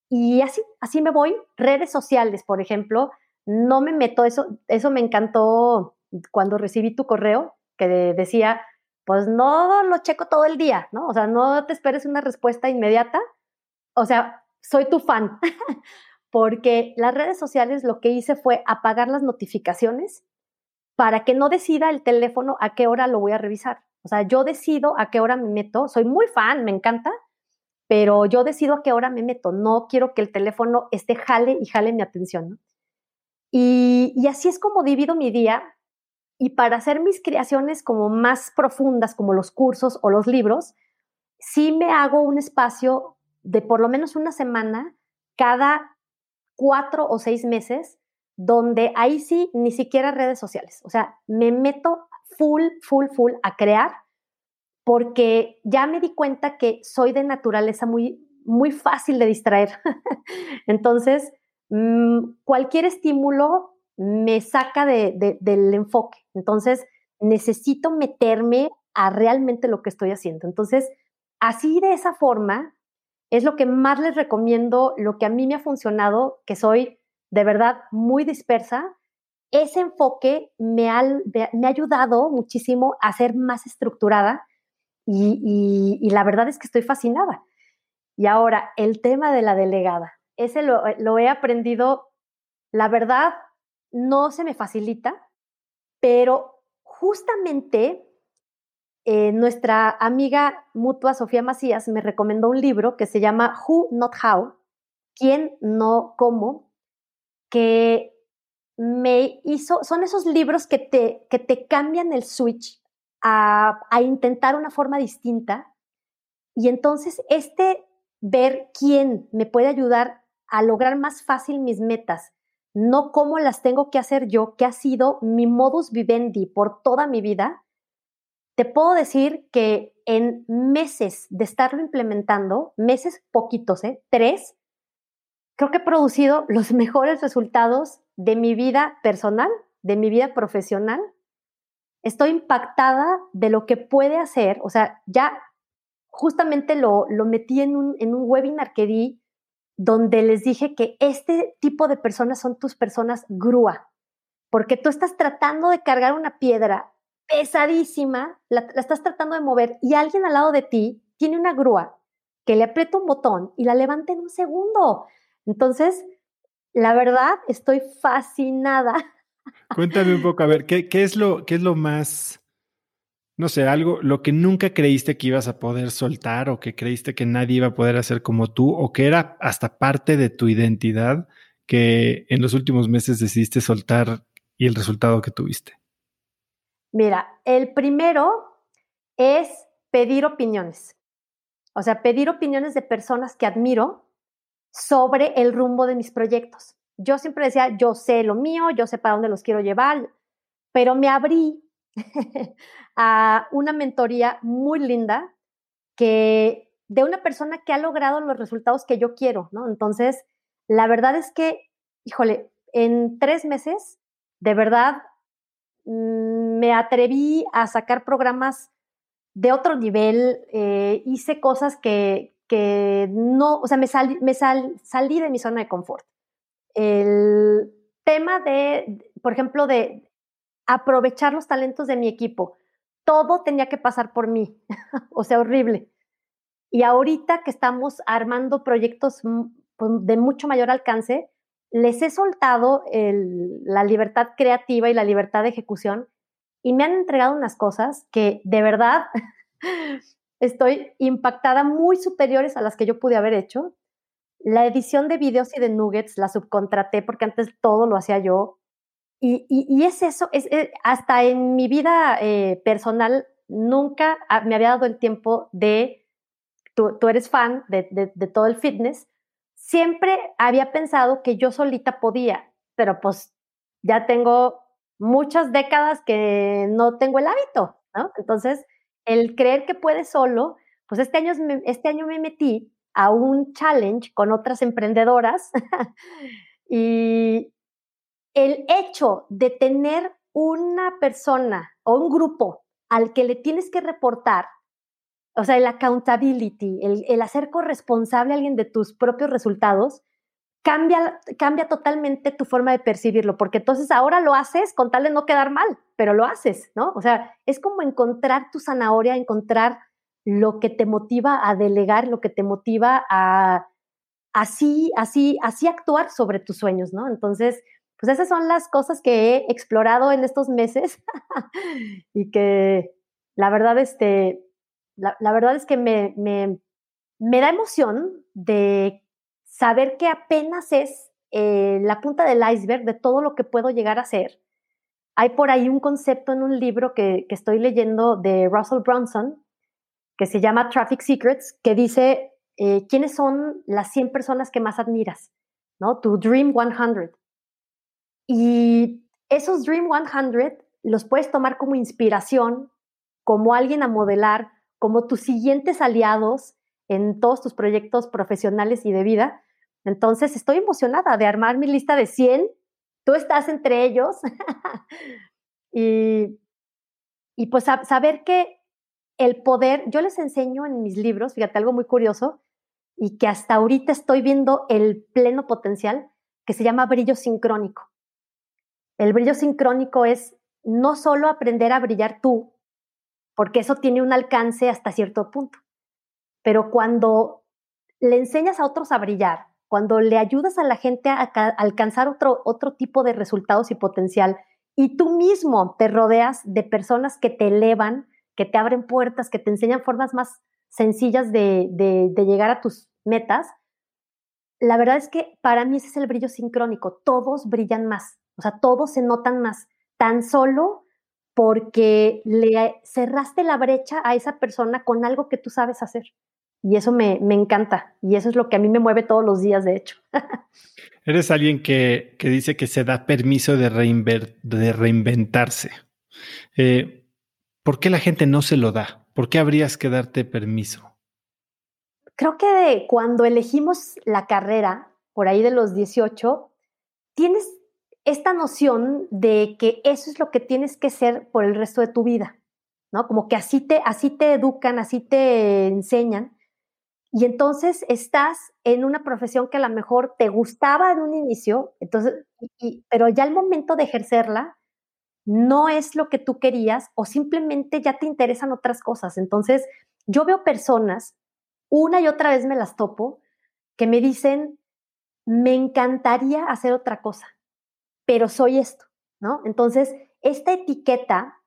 Y así, así me voy. Redes sociales, por ejemplo, no me meto, eso, eso me encantó cuando recibí tu correo que decía, pues no lo checo todo el día, ¿no? O sea, no te esperes una respuesta inmediata. O sea, soy tu fan. porque las redes sociales lo que hice fue apagar las notificaciones para que no decida el teléfono a qué hora lo voy a revisar. O sea, yo decido a qué hora me meto, soy muy fan, me encanta, pero yo decido a qué hora me meto, no quiero que el teléfono esté jale y jale mi atención. Y, y así es como divido mi día y para hacer mis creaciones como más profundas, como los cursos o los libros, sí me hago un espacio de por lo menos una semana cada cuatro o seis meses donde ahí sí ni siquiera redes sociales. O sea, me meto full, full, full a crear porque ya me di cuenta que soy de naturaleza muy, muy fácil de distraer. Entonces, mm, cualquier estímulo me saca del enfoque. Entonces, necesito meterme a realmente lo que estoy haciendo. Entonces, así de esa forma, es lo que más les recomiendo, lo que a mí me ha funcionado, que soy de verdad muy dispersa. Ese enfoque me ha, me ha ayudado muchísimo a ser más estructurada y, la verdad es que estoy fascinada. Y ahora, el tema de la delegada. Ese lo, lo he aprendido, la verdad, no se me facilita, pero justamente eh, nuestra amiga mutua Sofía Macías me recomendó un libro que se llama Who Not How, quién no cómo, que me hizo, son esos libros que te, que te cambian el switch a, a intentar una forma distinta. Y entonces este ver quién me puede ayudar a lograr más fácil mis metas, no cómo las tengo que hacer yo, que ha sido mi modus vivendi por toda mi vida, te puedo decir que en meses de estarlo implementando, meses poquitos, ¿eh? tres, creo que he producido los mejores resultados de mi vida personal, de mi vida profesional. Estoy impactada de lo que puede hacer, o sea, ya justamente lo, lo metí en un, en un webinar que di donde les dije que este tipo de personas son tus personas grúa, porque tú estás tratando de cargar una piedra pesadísima, la, estás tratando de mover y alguien al lado de ti tiene una grúa que le aprieta un botón y la levanta en un segundo. Entonces, la verdad, estoy fascinada. Cuéntame un poco, a ver, ¿qué, qué, es, lo, qué es lo más, no sé, algo, lo que nunca creíste que ibas a poder soltar o que creíste que nadie iba a poder hacer como tú o que era hasta parte de tu identidad que en los últimos meses decidiste soltar y el resultado que tuviste? Mira, el primero es pedir opiniones. O sea, pedir opiniones de personas que admiro sobre el rumbo de mis proyectos. Yo siempre decía, yo sé lo mío, yo sé para dónde los quiero llevar, pero me abrí a una mentoría muy linda que de una persona que ha logrado los resultados que yo quiero, ¿no? Entonces, la verdad es que, híjole, en tres meses, de verdad, Mm, me atreví a sacar programas de otro nivel, eh, hice cosas que, que, no, o sea, me, me salí de mi zona de confort. El tema de, por ejemplo, de aprovechar los talentos de mi equipo, todo tenía que pasar por mí, o sea, horrible. Y ahorita que estamos armando proyectos de mucho mayor alcance, les he soltado la libertad creativa y la libertad de ejecución y me han entregado unas cosas que de verdad estoy impactada, muy superiores a las que yo pude haber hecho. La edición de videos y de nuggets la subcontraté porque antes todo lo hacía yo. Y, es eso, es, eh, hasta en mi vida eh, personal nunca me había dado el tiempo de, tú, eres fan de todo el fitness, siempre había pensado que yo solita podía, pero pues ya tengo muchas décadas que no tengo el hábito, ¿no? Entonces, el creer que puedes solo, pues este año, este año me metí a un challenge con otras emprendedoras y el hecho de tener una persona o un grupo al que le tienes que reportar o sea, el accountability, el, hacer corresponsable a alguien de tus propios resultados, cambia, cambia totalmente tu forma de percibirlo, porque entonces ahora lo haces con tal de no quedar mal, pero lo haces, ¿no? O sea, es como encontrar tu zanahoria, encontrar lo que te motiva a delegar, lo que te motiva a así, así, así actuar sobre tus sueños, ¿no? Entonces, pues esas son las cosas que he explorado en estos meses y que la verdad, este, la, verdad es que me, da emoción de saber que apenas es eh, la punta del iceberg de todo lo que puedo llegar a ser. Hay por ahí un concepto en un libro que, estoy leyendo de Russell Brunson, que se llama Traffic Secrets, que dice eh, quiénes son las 100 personas que más admiras, ¿no? Tu Dream 100. Y esos Dream 100 los puedes tomar como inspiración, como alguien a modelar, como tus siguientes aliados en todos tus proyectos profesionales y de vida. Entonces, estoy emocionada de armar mi lista de 100. Tú estás entre ellos. y, y pues saber que el poder, yo les enseño en mis libros, fíjate, algo muy curioso, y que hasta ahorita estoy viendo el pleno potencial, que se llama brillo sincrónico. El brillo sincrónico es no solo aprender a brillar tú, porque eso tiene un alcance hasta cierto punto, pero cuando le enseñas a otros a brillar, cuando le ayudas a la gente a, alcanzar otro, otro tipo de resultados y potencial, y tú mismo te rodeas de personas que te elevan, que te abren puertas, que te enseñan formas más sencillas de, de llegar a tus metas, la verdad es que para mí ese es el brillo sincrónico. Todos brillan más, o sea, todos se notan más, tan solo porque le cerraste la brecha a esa persona con algo que tú sabes hacer. Y eso me, encanta. Y eso es lo que a mí me mueve todos los días, de hecho. Eres alguien que, dice que se da permiso de, de reinventarse. Eh, ¿Por qué la gente no se lo da? ¿Por qué habrías que darte permiso? Creo que cuando elegimos la carrera, por ahí de los 18, tienes esta noción de que eso es lo que tienes que ser por el resto de tu vida, ¿no? Como que así te, así te educan, así te enseñan. Y entonces estás en una profesión que a lo mejor te gustaba en un inicio, entonces, pero ya el momento de ejercerla no es lo que tú querías o simplemente ya te interesan otras cosas. Entonces, yo veo personas, una y otra vez me las topo, que me dicen, me encantaría hacer otra cosa, pero soy esto, ¿no? Entonces, esta etiqueta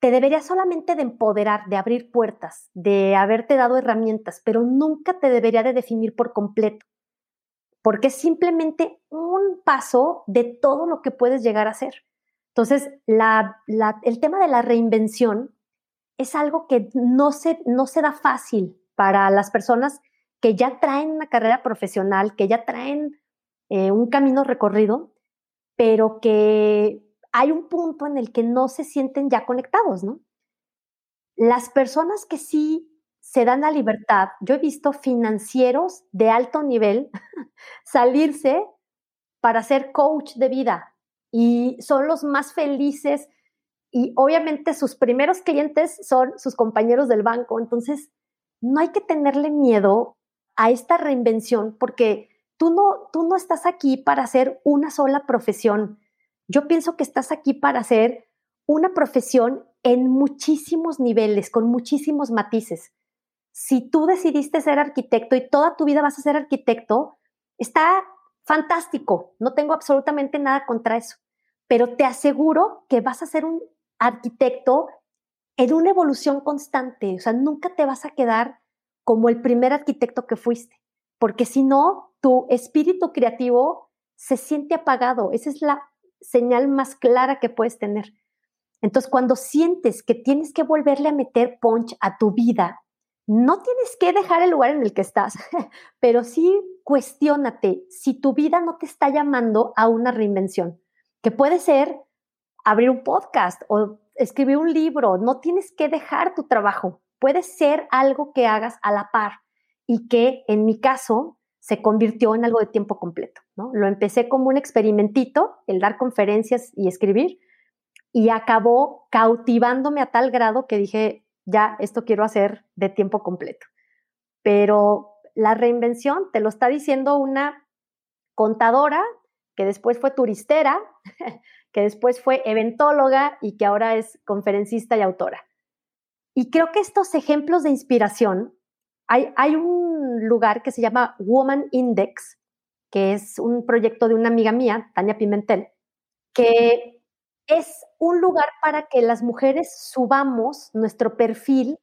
te debería solamente de empoderar, de abrir puertas, de haberte dado herramientas, pero nunca te debería de definir por completo, porque es simplemente un paso de todo lo que puedes llegar a ser. Entonces, el tema de la reinvención es algo que no se, no se da fácil para las personas que ya traen una carrera profesional, que ya traen eh, un camino recorrido, pero que hay un punto en el que no se sienten ya conectados, ¿no? Las personas que sí se dan la libertad, yo he visto financieros de alto nivel salirse para ser coach de vida y son los más felices y obviamente sus primeros clientes son sus compañeros del banco, entonces no hay que tenerle miedo a esta reinvención porque tú no, tú no estás aquí para hacer una sola profesión. Yo pienso que estás aquí para hacer una profesión en muchísimos niveles, con muchísimos matices. Si tú decidiste ser arquitecto y toda tu vida vas a ser arquitecto, está fantástico, no tengo absolutamente nada contra eso, pero te aseguro que vas a ser un arquitecto en una evolución constante, o sea, nunca te vas a quedar como el primer arquitecto que fuiste, porque si no, tu espíritu creativo se siente apagado. Esa es la señal más clara que puedes tener. Entonces, cuando sientes que tienes que volverle a meter punch a tu vida, no tienes que dejar el lugar en el que estás, pero sí cuestiónate si tu vida no te está llamando a una reinvención, que puede ser abrir un podcast o escribir un libro, no tienes que dejar tu trabajo, puede ser algo que hagas a la par y que en mi caso se convirtió en algo de tiempo completo. ¿no? Lo empecé como un experimentito, el dar conferencias y escribir, y acabó cautivándome a tal grado que dije, ya, esto quiero hacer de tiempo completo. Pero la reinvención te lo está diciendo una contadora que después fue turistera, que después fue eventóloga y que ahora es conferencista y autora. Y creo que estos ejemplos de inspiración hay, un lugar que se llama Woman Index, que es un proyecto de una amiga mía, Tania Pimentel, que es un lugar para que las mujeres subamos nuestro perfil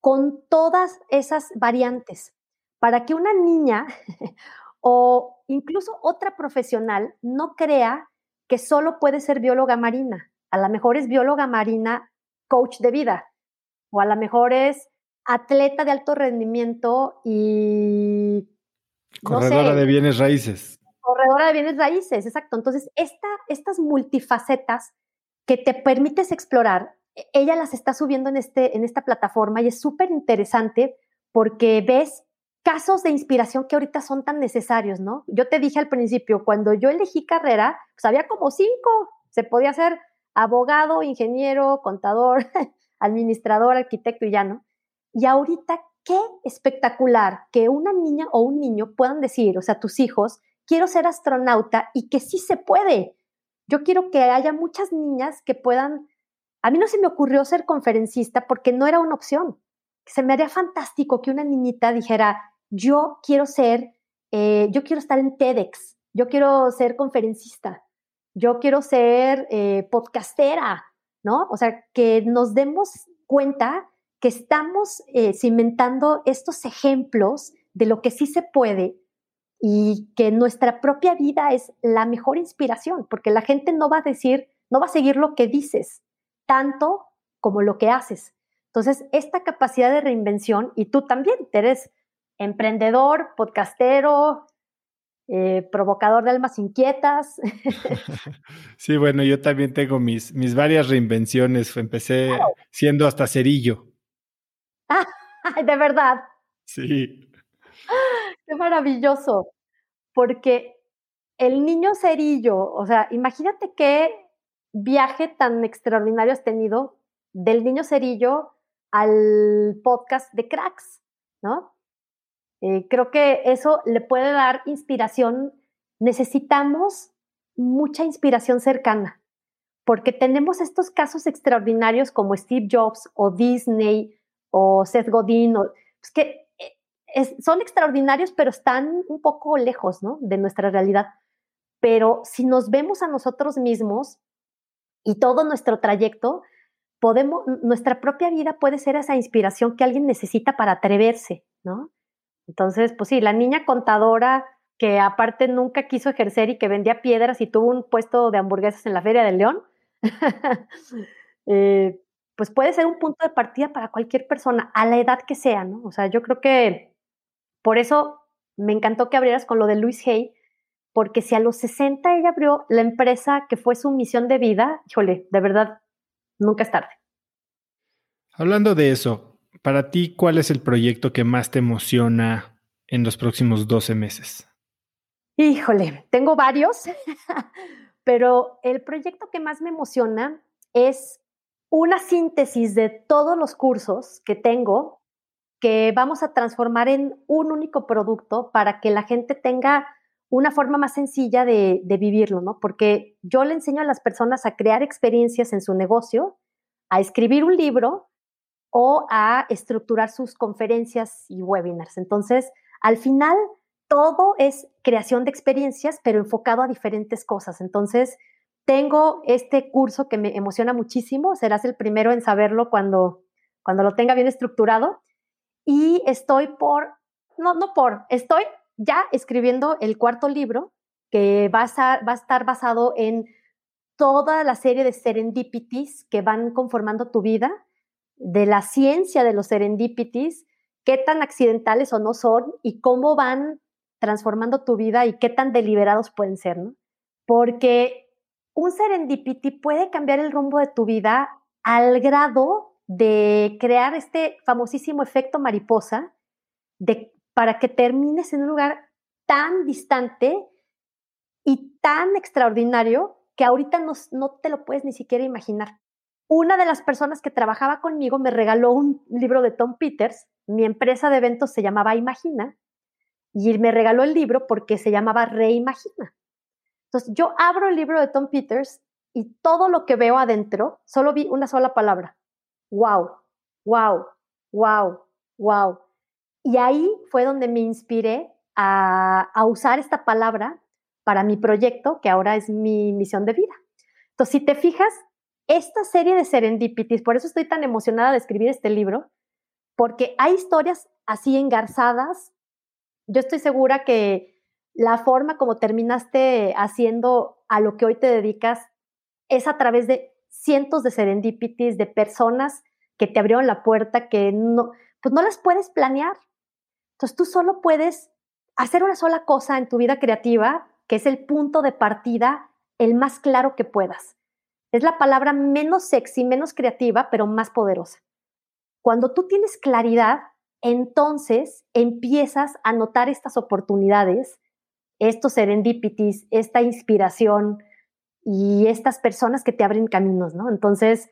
con todas esas variantes, para que una niña o incluso otra profesional no crea que solo puede ser bióloga marina. A lo mejor es bióloga marina coach de vida, o a lo mejor es atleta de alto rendimiento y... Corredora de bienes raíces. Corredora de bienes raíces, exacto. Entonces, esta, estas multifacetas que te permites explorar e, ella las está subiendo en, este, en esta plataforma y es súper interesante porque ves casos de inspiración que ahorita son tan necesarios, ¿no? Yo te dije al principio, cuando yo elegí carrera, pues había como cinco, se podía ser abogado, ingeniero, contador, administrador, arquitecto y ya, ¿no? Y ahorita, qué espectacular que una niña o un niño puedan decir, o sea, tus hijos, quiero ser astronauta y que sí se puede. Yo quiero que haya muchas niñas que puedan, a mí no se me ocurrió ser conferencista porque no era una opción. Se me haría fantástico que una niñita dijera, yo quiero ser, eh, yo quiero estar en TEDx, yo quiero ser conferencista, yo quiero ser eh, podcastera, ¿no? O sea, que nos demos cuenta que estamos eh, cimentando estos ejemplos de lo que sí se puede y que nuestra propia vida es la mejor inspiración, porque la gente no va a decir, no va a seguir lo que dices, tanto como lo que haces. Entonces, esta capacidad de reinvención, y tú también eres emprendedor, podcastero, eh, provocador de almas inquietas. Sí, bueno, yo también tengo mis, mis varias reinvenciones. Empecé siendo hasta cerillo. De verdad. Sí. Qué maravilloso. Porque el niño cerillo, o sea, imagínate qué viaje tan extraordinario has tenido del niño cerillo al podcast de cracks, ¿no? Eh, creo que eso le puede dar inspiración. Necesitamos mucha inspiración cercana, porque tenemos estos casos extraordinarios como Steve Jobs o Disney o Seth Godin, pues que eh, son extraordinarios, pero están un poco lejos ¿no? de nuestra realidad. Pero si nos vemos a nosotros mismos y todo nuestro trayecto, podemos, nuestra propia vida puede ser esa inspiración que alguien necesita para atreverse, ¿no? Entonces, pues sí, la niña contadora que aparte nunca quiso ejercer y que vendía piedras y tuvo un puesto de hamburguesas en la Feria del León, eh, pues puede ser un punto de partida para cualquier persona, a la edad que sea, ¿no? O sea, yo creo que por eso me encantó que abrieras con lo de Luis Hay, porque si a los 60 ella abrió la empresa que fue su misión de vida, híjole, de verdad, nunca es tarde. Hablando de eso, para ti, ¿cuál es el proyecto que más te emociona en los próximos 12 meses? Híjole, tengo varios, pero el proyecto que más me emociona es una síntesis de todos los cursos que tengo que vamos a transformar en un único producto para que la gente tenga una forma más sencilla de, vivirlo, ¿no? Porque yo le enseño a las personas a crear experiencias en su negocio, a escribir un libro o a estructurar sus conferencias y webinars. Entonces, al final, todo es creación de experiencias, pero enfocado a diferentes cosas. Entonces, tengo este curso que me emociona muchísimo, serás el primero en saberlo cuando, cuando lo tenga bien estructurado. Y estoy por, no, no por, estoy ya escribiendo el cuarto libro que va a, va a estar basado en toda la serie de serendipities que van conformando tu vida de la ciencia de los serendipities, qué tan accidentales o no son y cómo van transformando tu vida y qué tan deliberados pueden ser, ¿no? Porque un serendipity puede cambiar el rumbo de tu vida al grado de crear este famosísimo efecto mariposa de, para que termines en un lugar tan distante y tan extraordinario que ahorita no, no te lo puedes ni siquiera imaginar una de las personas que trabajaba conmigo me regaló un libro de Tom Peters. Mi empresa de eventos se llamaba Imagina y me regaló el libro porque se llamaba Reimagina. Entonces yo abro el libro de Tom Peters y todo lo que veo adentro, solo vi una sola palabra. Wow, wow, wow, wow. Y ahí fue donde me inspiré a, a usar esta palabra para mi proyecto, que ahora es mi misión de vida. Entonces, si te fijas, esta serie de serendipities, por eso estoy tan emocionada de escribir este libro, porque hay historias así engarzadas. Yo estoy segura que la forma como terminaste haciendo a lo que hoy te dedicas es a través de cientos de serendipities, de personas que te abrieron la puerta, que no, pues no las puedes planear. Entonces tú solo puedes hacer una sola cosa en tu vida creativa, que es el punto de partida el más claro que puedas es la palabra menos sexy, menos creativa, pero más poderosa. Cuando tú tienes claridad, entonces empiezas a notar estas oportunidades, estos serendipities, esta inspiración y estas personas que te abren caminos, ¿no? Entonces,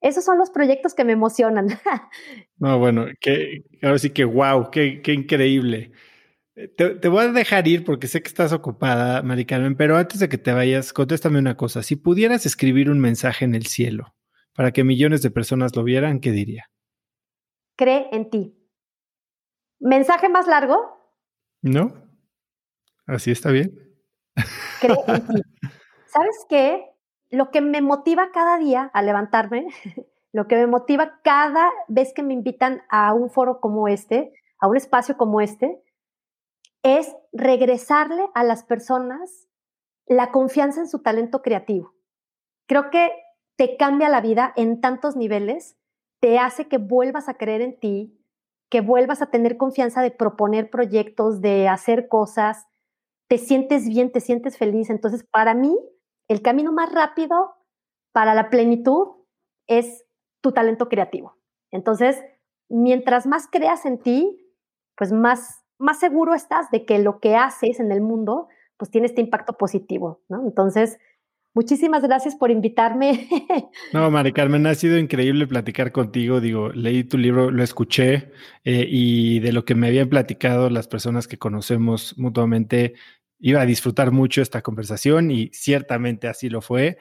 esos son los proyectos que me emocionan. no, bueno, que, ahora sí que wow, qué, qué increíble. Te, te, voy a dejar ir porque sé que estás ocupada, Mari Carmen, pero antes de que te vayas, contéstame una cosa. Si pudieras escribir un mensaje en el cielo para que millones de personas lo vieran, ¿qué diría? Cree en ti. ¿Mensaje más largo? No. Así está bien. En ti. ¿Sabes qué? Lo que me motiva cada día a levantarme, lo que me motiva cada vez que me invitan a un foro como este, a un espacio como este, es regresarle a las personas la confianza en su talento creativo. Creo que te cambia la vida en tantos niveles, te hace que vuelvas a creer en ti, que vuelvas a tener confianza de proponer proyectos, de hacer cosas, te sientes bien, te sientes feliz. Entonces, para mí, el camino más rápido para la plenitud es tu talento creativo. Entonces, mientras más creas en ti, pues más más seguro estás de que lo que haces en el mundo, pues tiene este impacto positivo, ¿no? Entonces, muchísimas gracias por invitarme. No, Mari Carmen, ha sido increíble platicar contigo. Digo, leí tu libro, lo escuché eh, y de lo que me habían platicado las personas que conocemos mutuamente, iba a disfrutar mucho esta conversación y ciertamente así lo fue.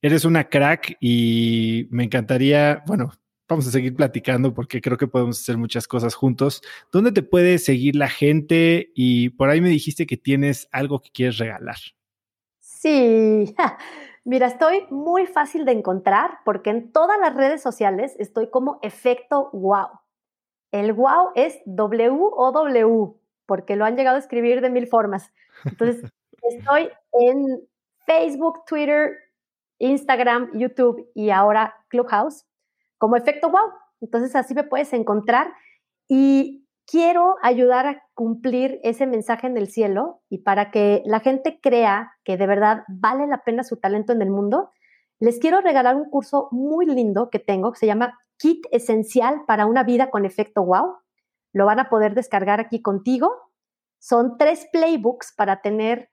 Eres una crack y me encantaría, bueno, vamos a seguir platicando porque creo que podemos hacer muchas cosas juntos. ¿Dónde te puede seguir la gente? Y por ahí me dijiste que tienes algo que quieres regalar. Sí, mira, estoy muy fácil de encontrar porque en todas las redes sociales estoy como efecto wow. El wow es W o W porque lo han llegado a escribir de mil formas. Entonces, estoy en Facebook, Twitter, Instagram, YouTube y ahora Clubhouse como efecto wow. Entonces así me puedes encontrar y quiero ayudar a cumplir ese mensaje en el cielo y para que la gente crea que de verdad vale la pena su talento en el mundo, les quiero regalar un curso muy lindo que tengo que se llama Kit Esencial para una vida con efecto wow. Lo van a poder descargar aquí contigo. Son tres playbooks para tener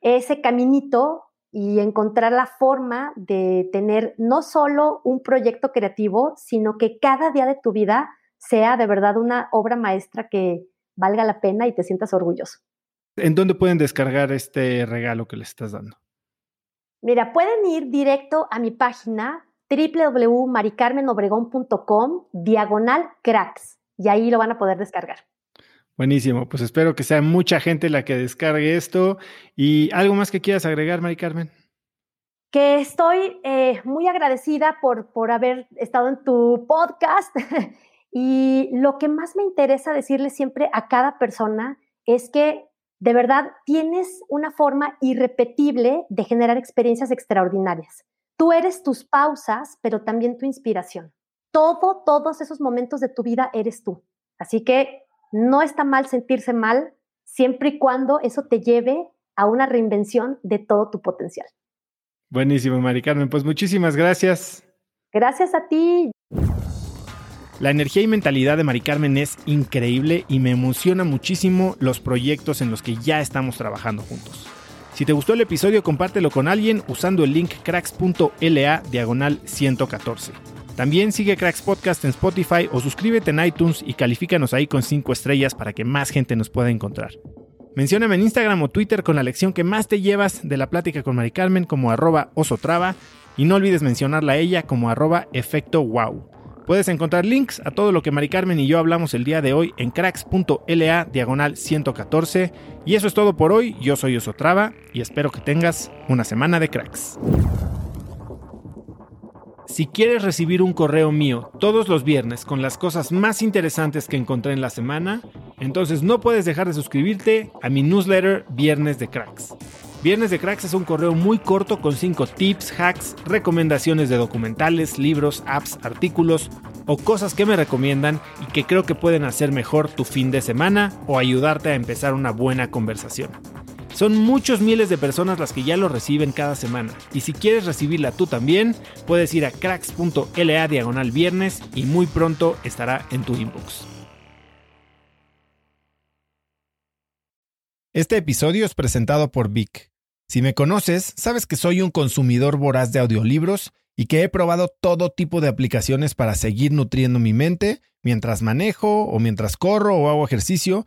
ese caminito y encontrar la forma de tener no solo un proyecto creativo, sino que cada día de tu vida sea de verdad una obra maestra que valga la pena y te sientas orgulloso. ¿En dónde pueden descargar este regalo que les estás dando? Mira, pueden ir directo a mi página www.maricarmenobregón.com diagonal cracks y ahí lo van a poder descargar. Buenísimo, pues espero que sea mucha gente la que descargue esto. ¿Y algo más que quieras agregar, Mari Carmen? Que estoy eh, muy agradecida por, por haber estado en tu podcast y lo que más me interesa decirle siempre a cada persona es que de verdad tienes una forma irrepetible de generar experiencias extraordinarias. Tú eres tus pausas, pero también tu inspiración. Todo, todos esos momentos de tu vida eres tú. Así que no está mal sentirse mal siempre y cuando eso te lleve a una reinvención de todo tu potencial. Buenísimo, Mari Carmen. Pues muchísimas gracias. Gracias a ti. La energía y mentalidad de Mari Carmen es increíble y me emociona muchísimo los proyectos en los que ya estamos trabajando juntos. Si te gustó el episodio, compártelo con alguien usando el link cracks.la diagonal 114. También sigue Cracks Podcast en Spotify o suscríbete en iTunes y califícanos ahí con 5 estrellas para que más gente nos pueda encontrar. Mencióname en Instagram o Twitter con la lección que más te llevas de la plática con Mari Carmen como arroba osotrava y no olvides mencionarla a ella como arroba efecto wow. Puedes encontrar links a todo lo que Mari Carmen y yo hablamos el día de hoy en cracks.la diagonal 114. Y eso es todo por hoy, yo soy Osotrava y espero que tengas una semana de cracks. Si quieres recibir un correo mío todos los viernes con las cosas más interesantes que encontré en la semana, entonces no puedes dejar de suscribirte a mi newsletter Viernes de Cracks. Viernes de Cracks es un correo muy corto con 5 tips, hacks, recomendaciones de documentales, libros, apps, artículos o cosas que me recomiendan y que creo que pueden hacer mejor tu fin de semana o ayudarte a empezar una buena conversación. Son muchos miles de personas las que ya lo reciben cada semana. Y si quieres recibirla tú también, puedes ir a cracks.la diagonal viernes y muy pronto estará en tu inbox. Este episodio es presentado por Vic. Si me conoces, sabes que soy un consumidor voraz de audiolibros y que he probado todo tipo de aplicaciones para seguir nutriendo mi mente mientras manejo o mientras corro o hago ejercicio,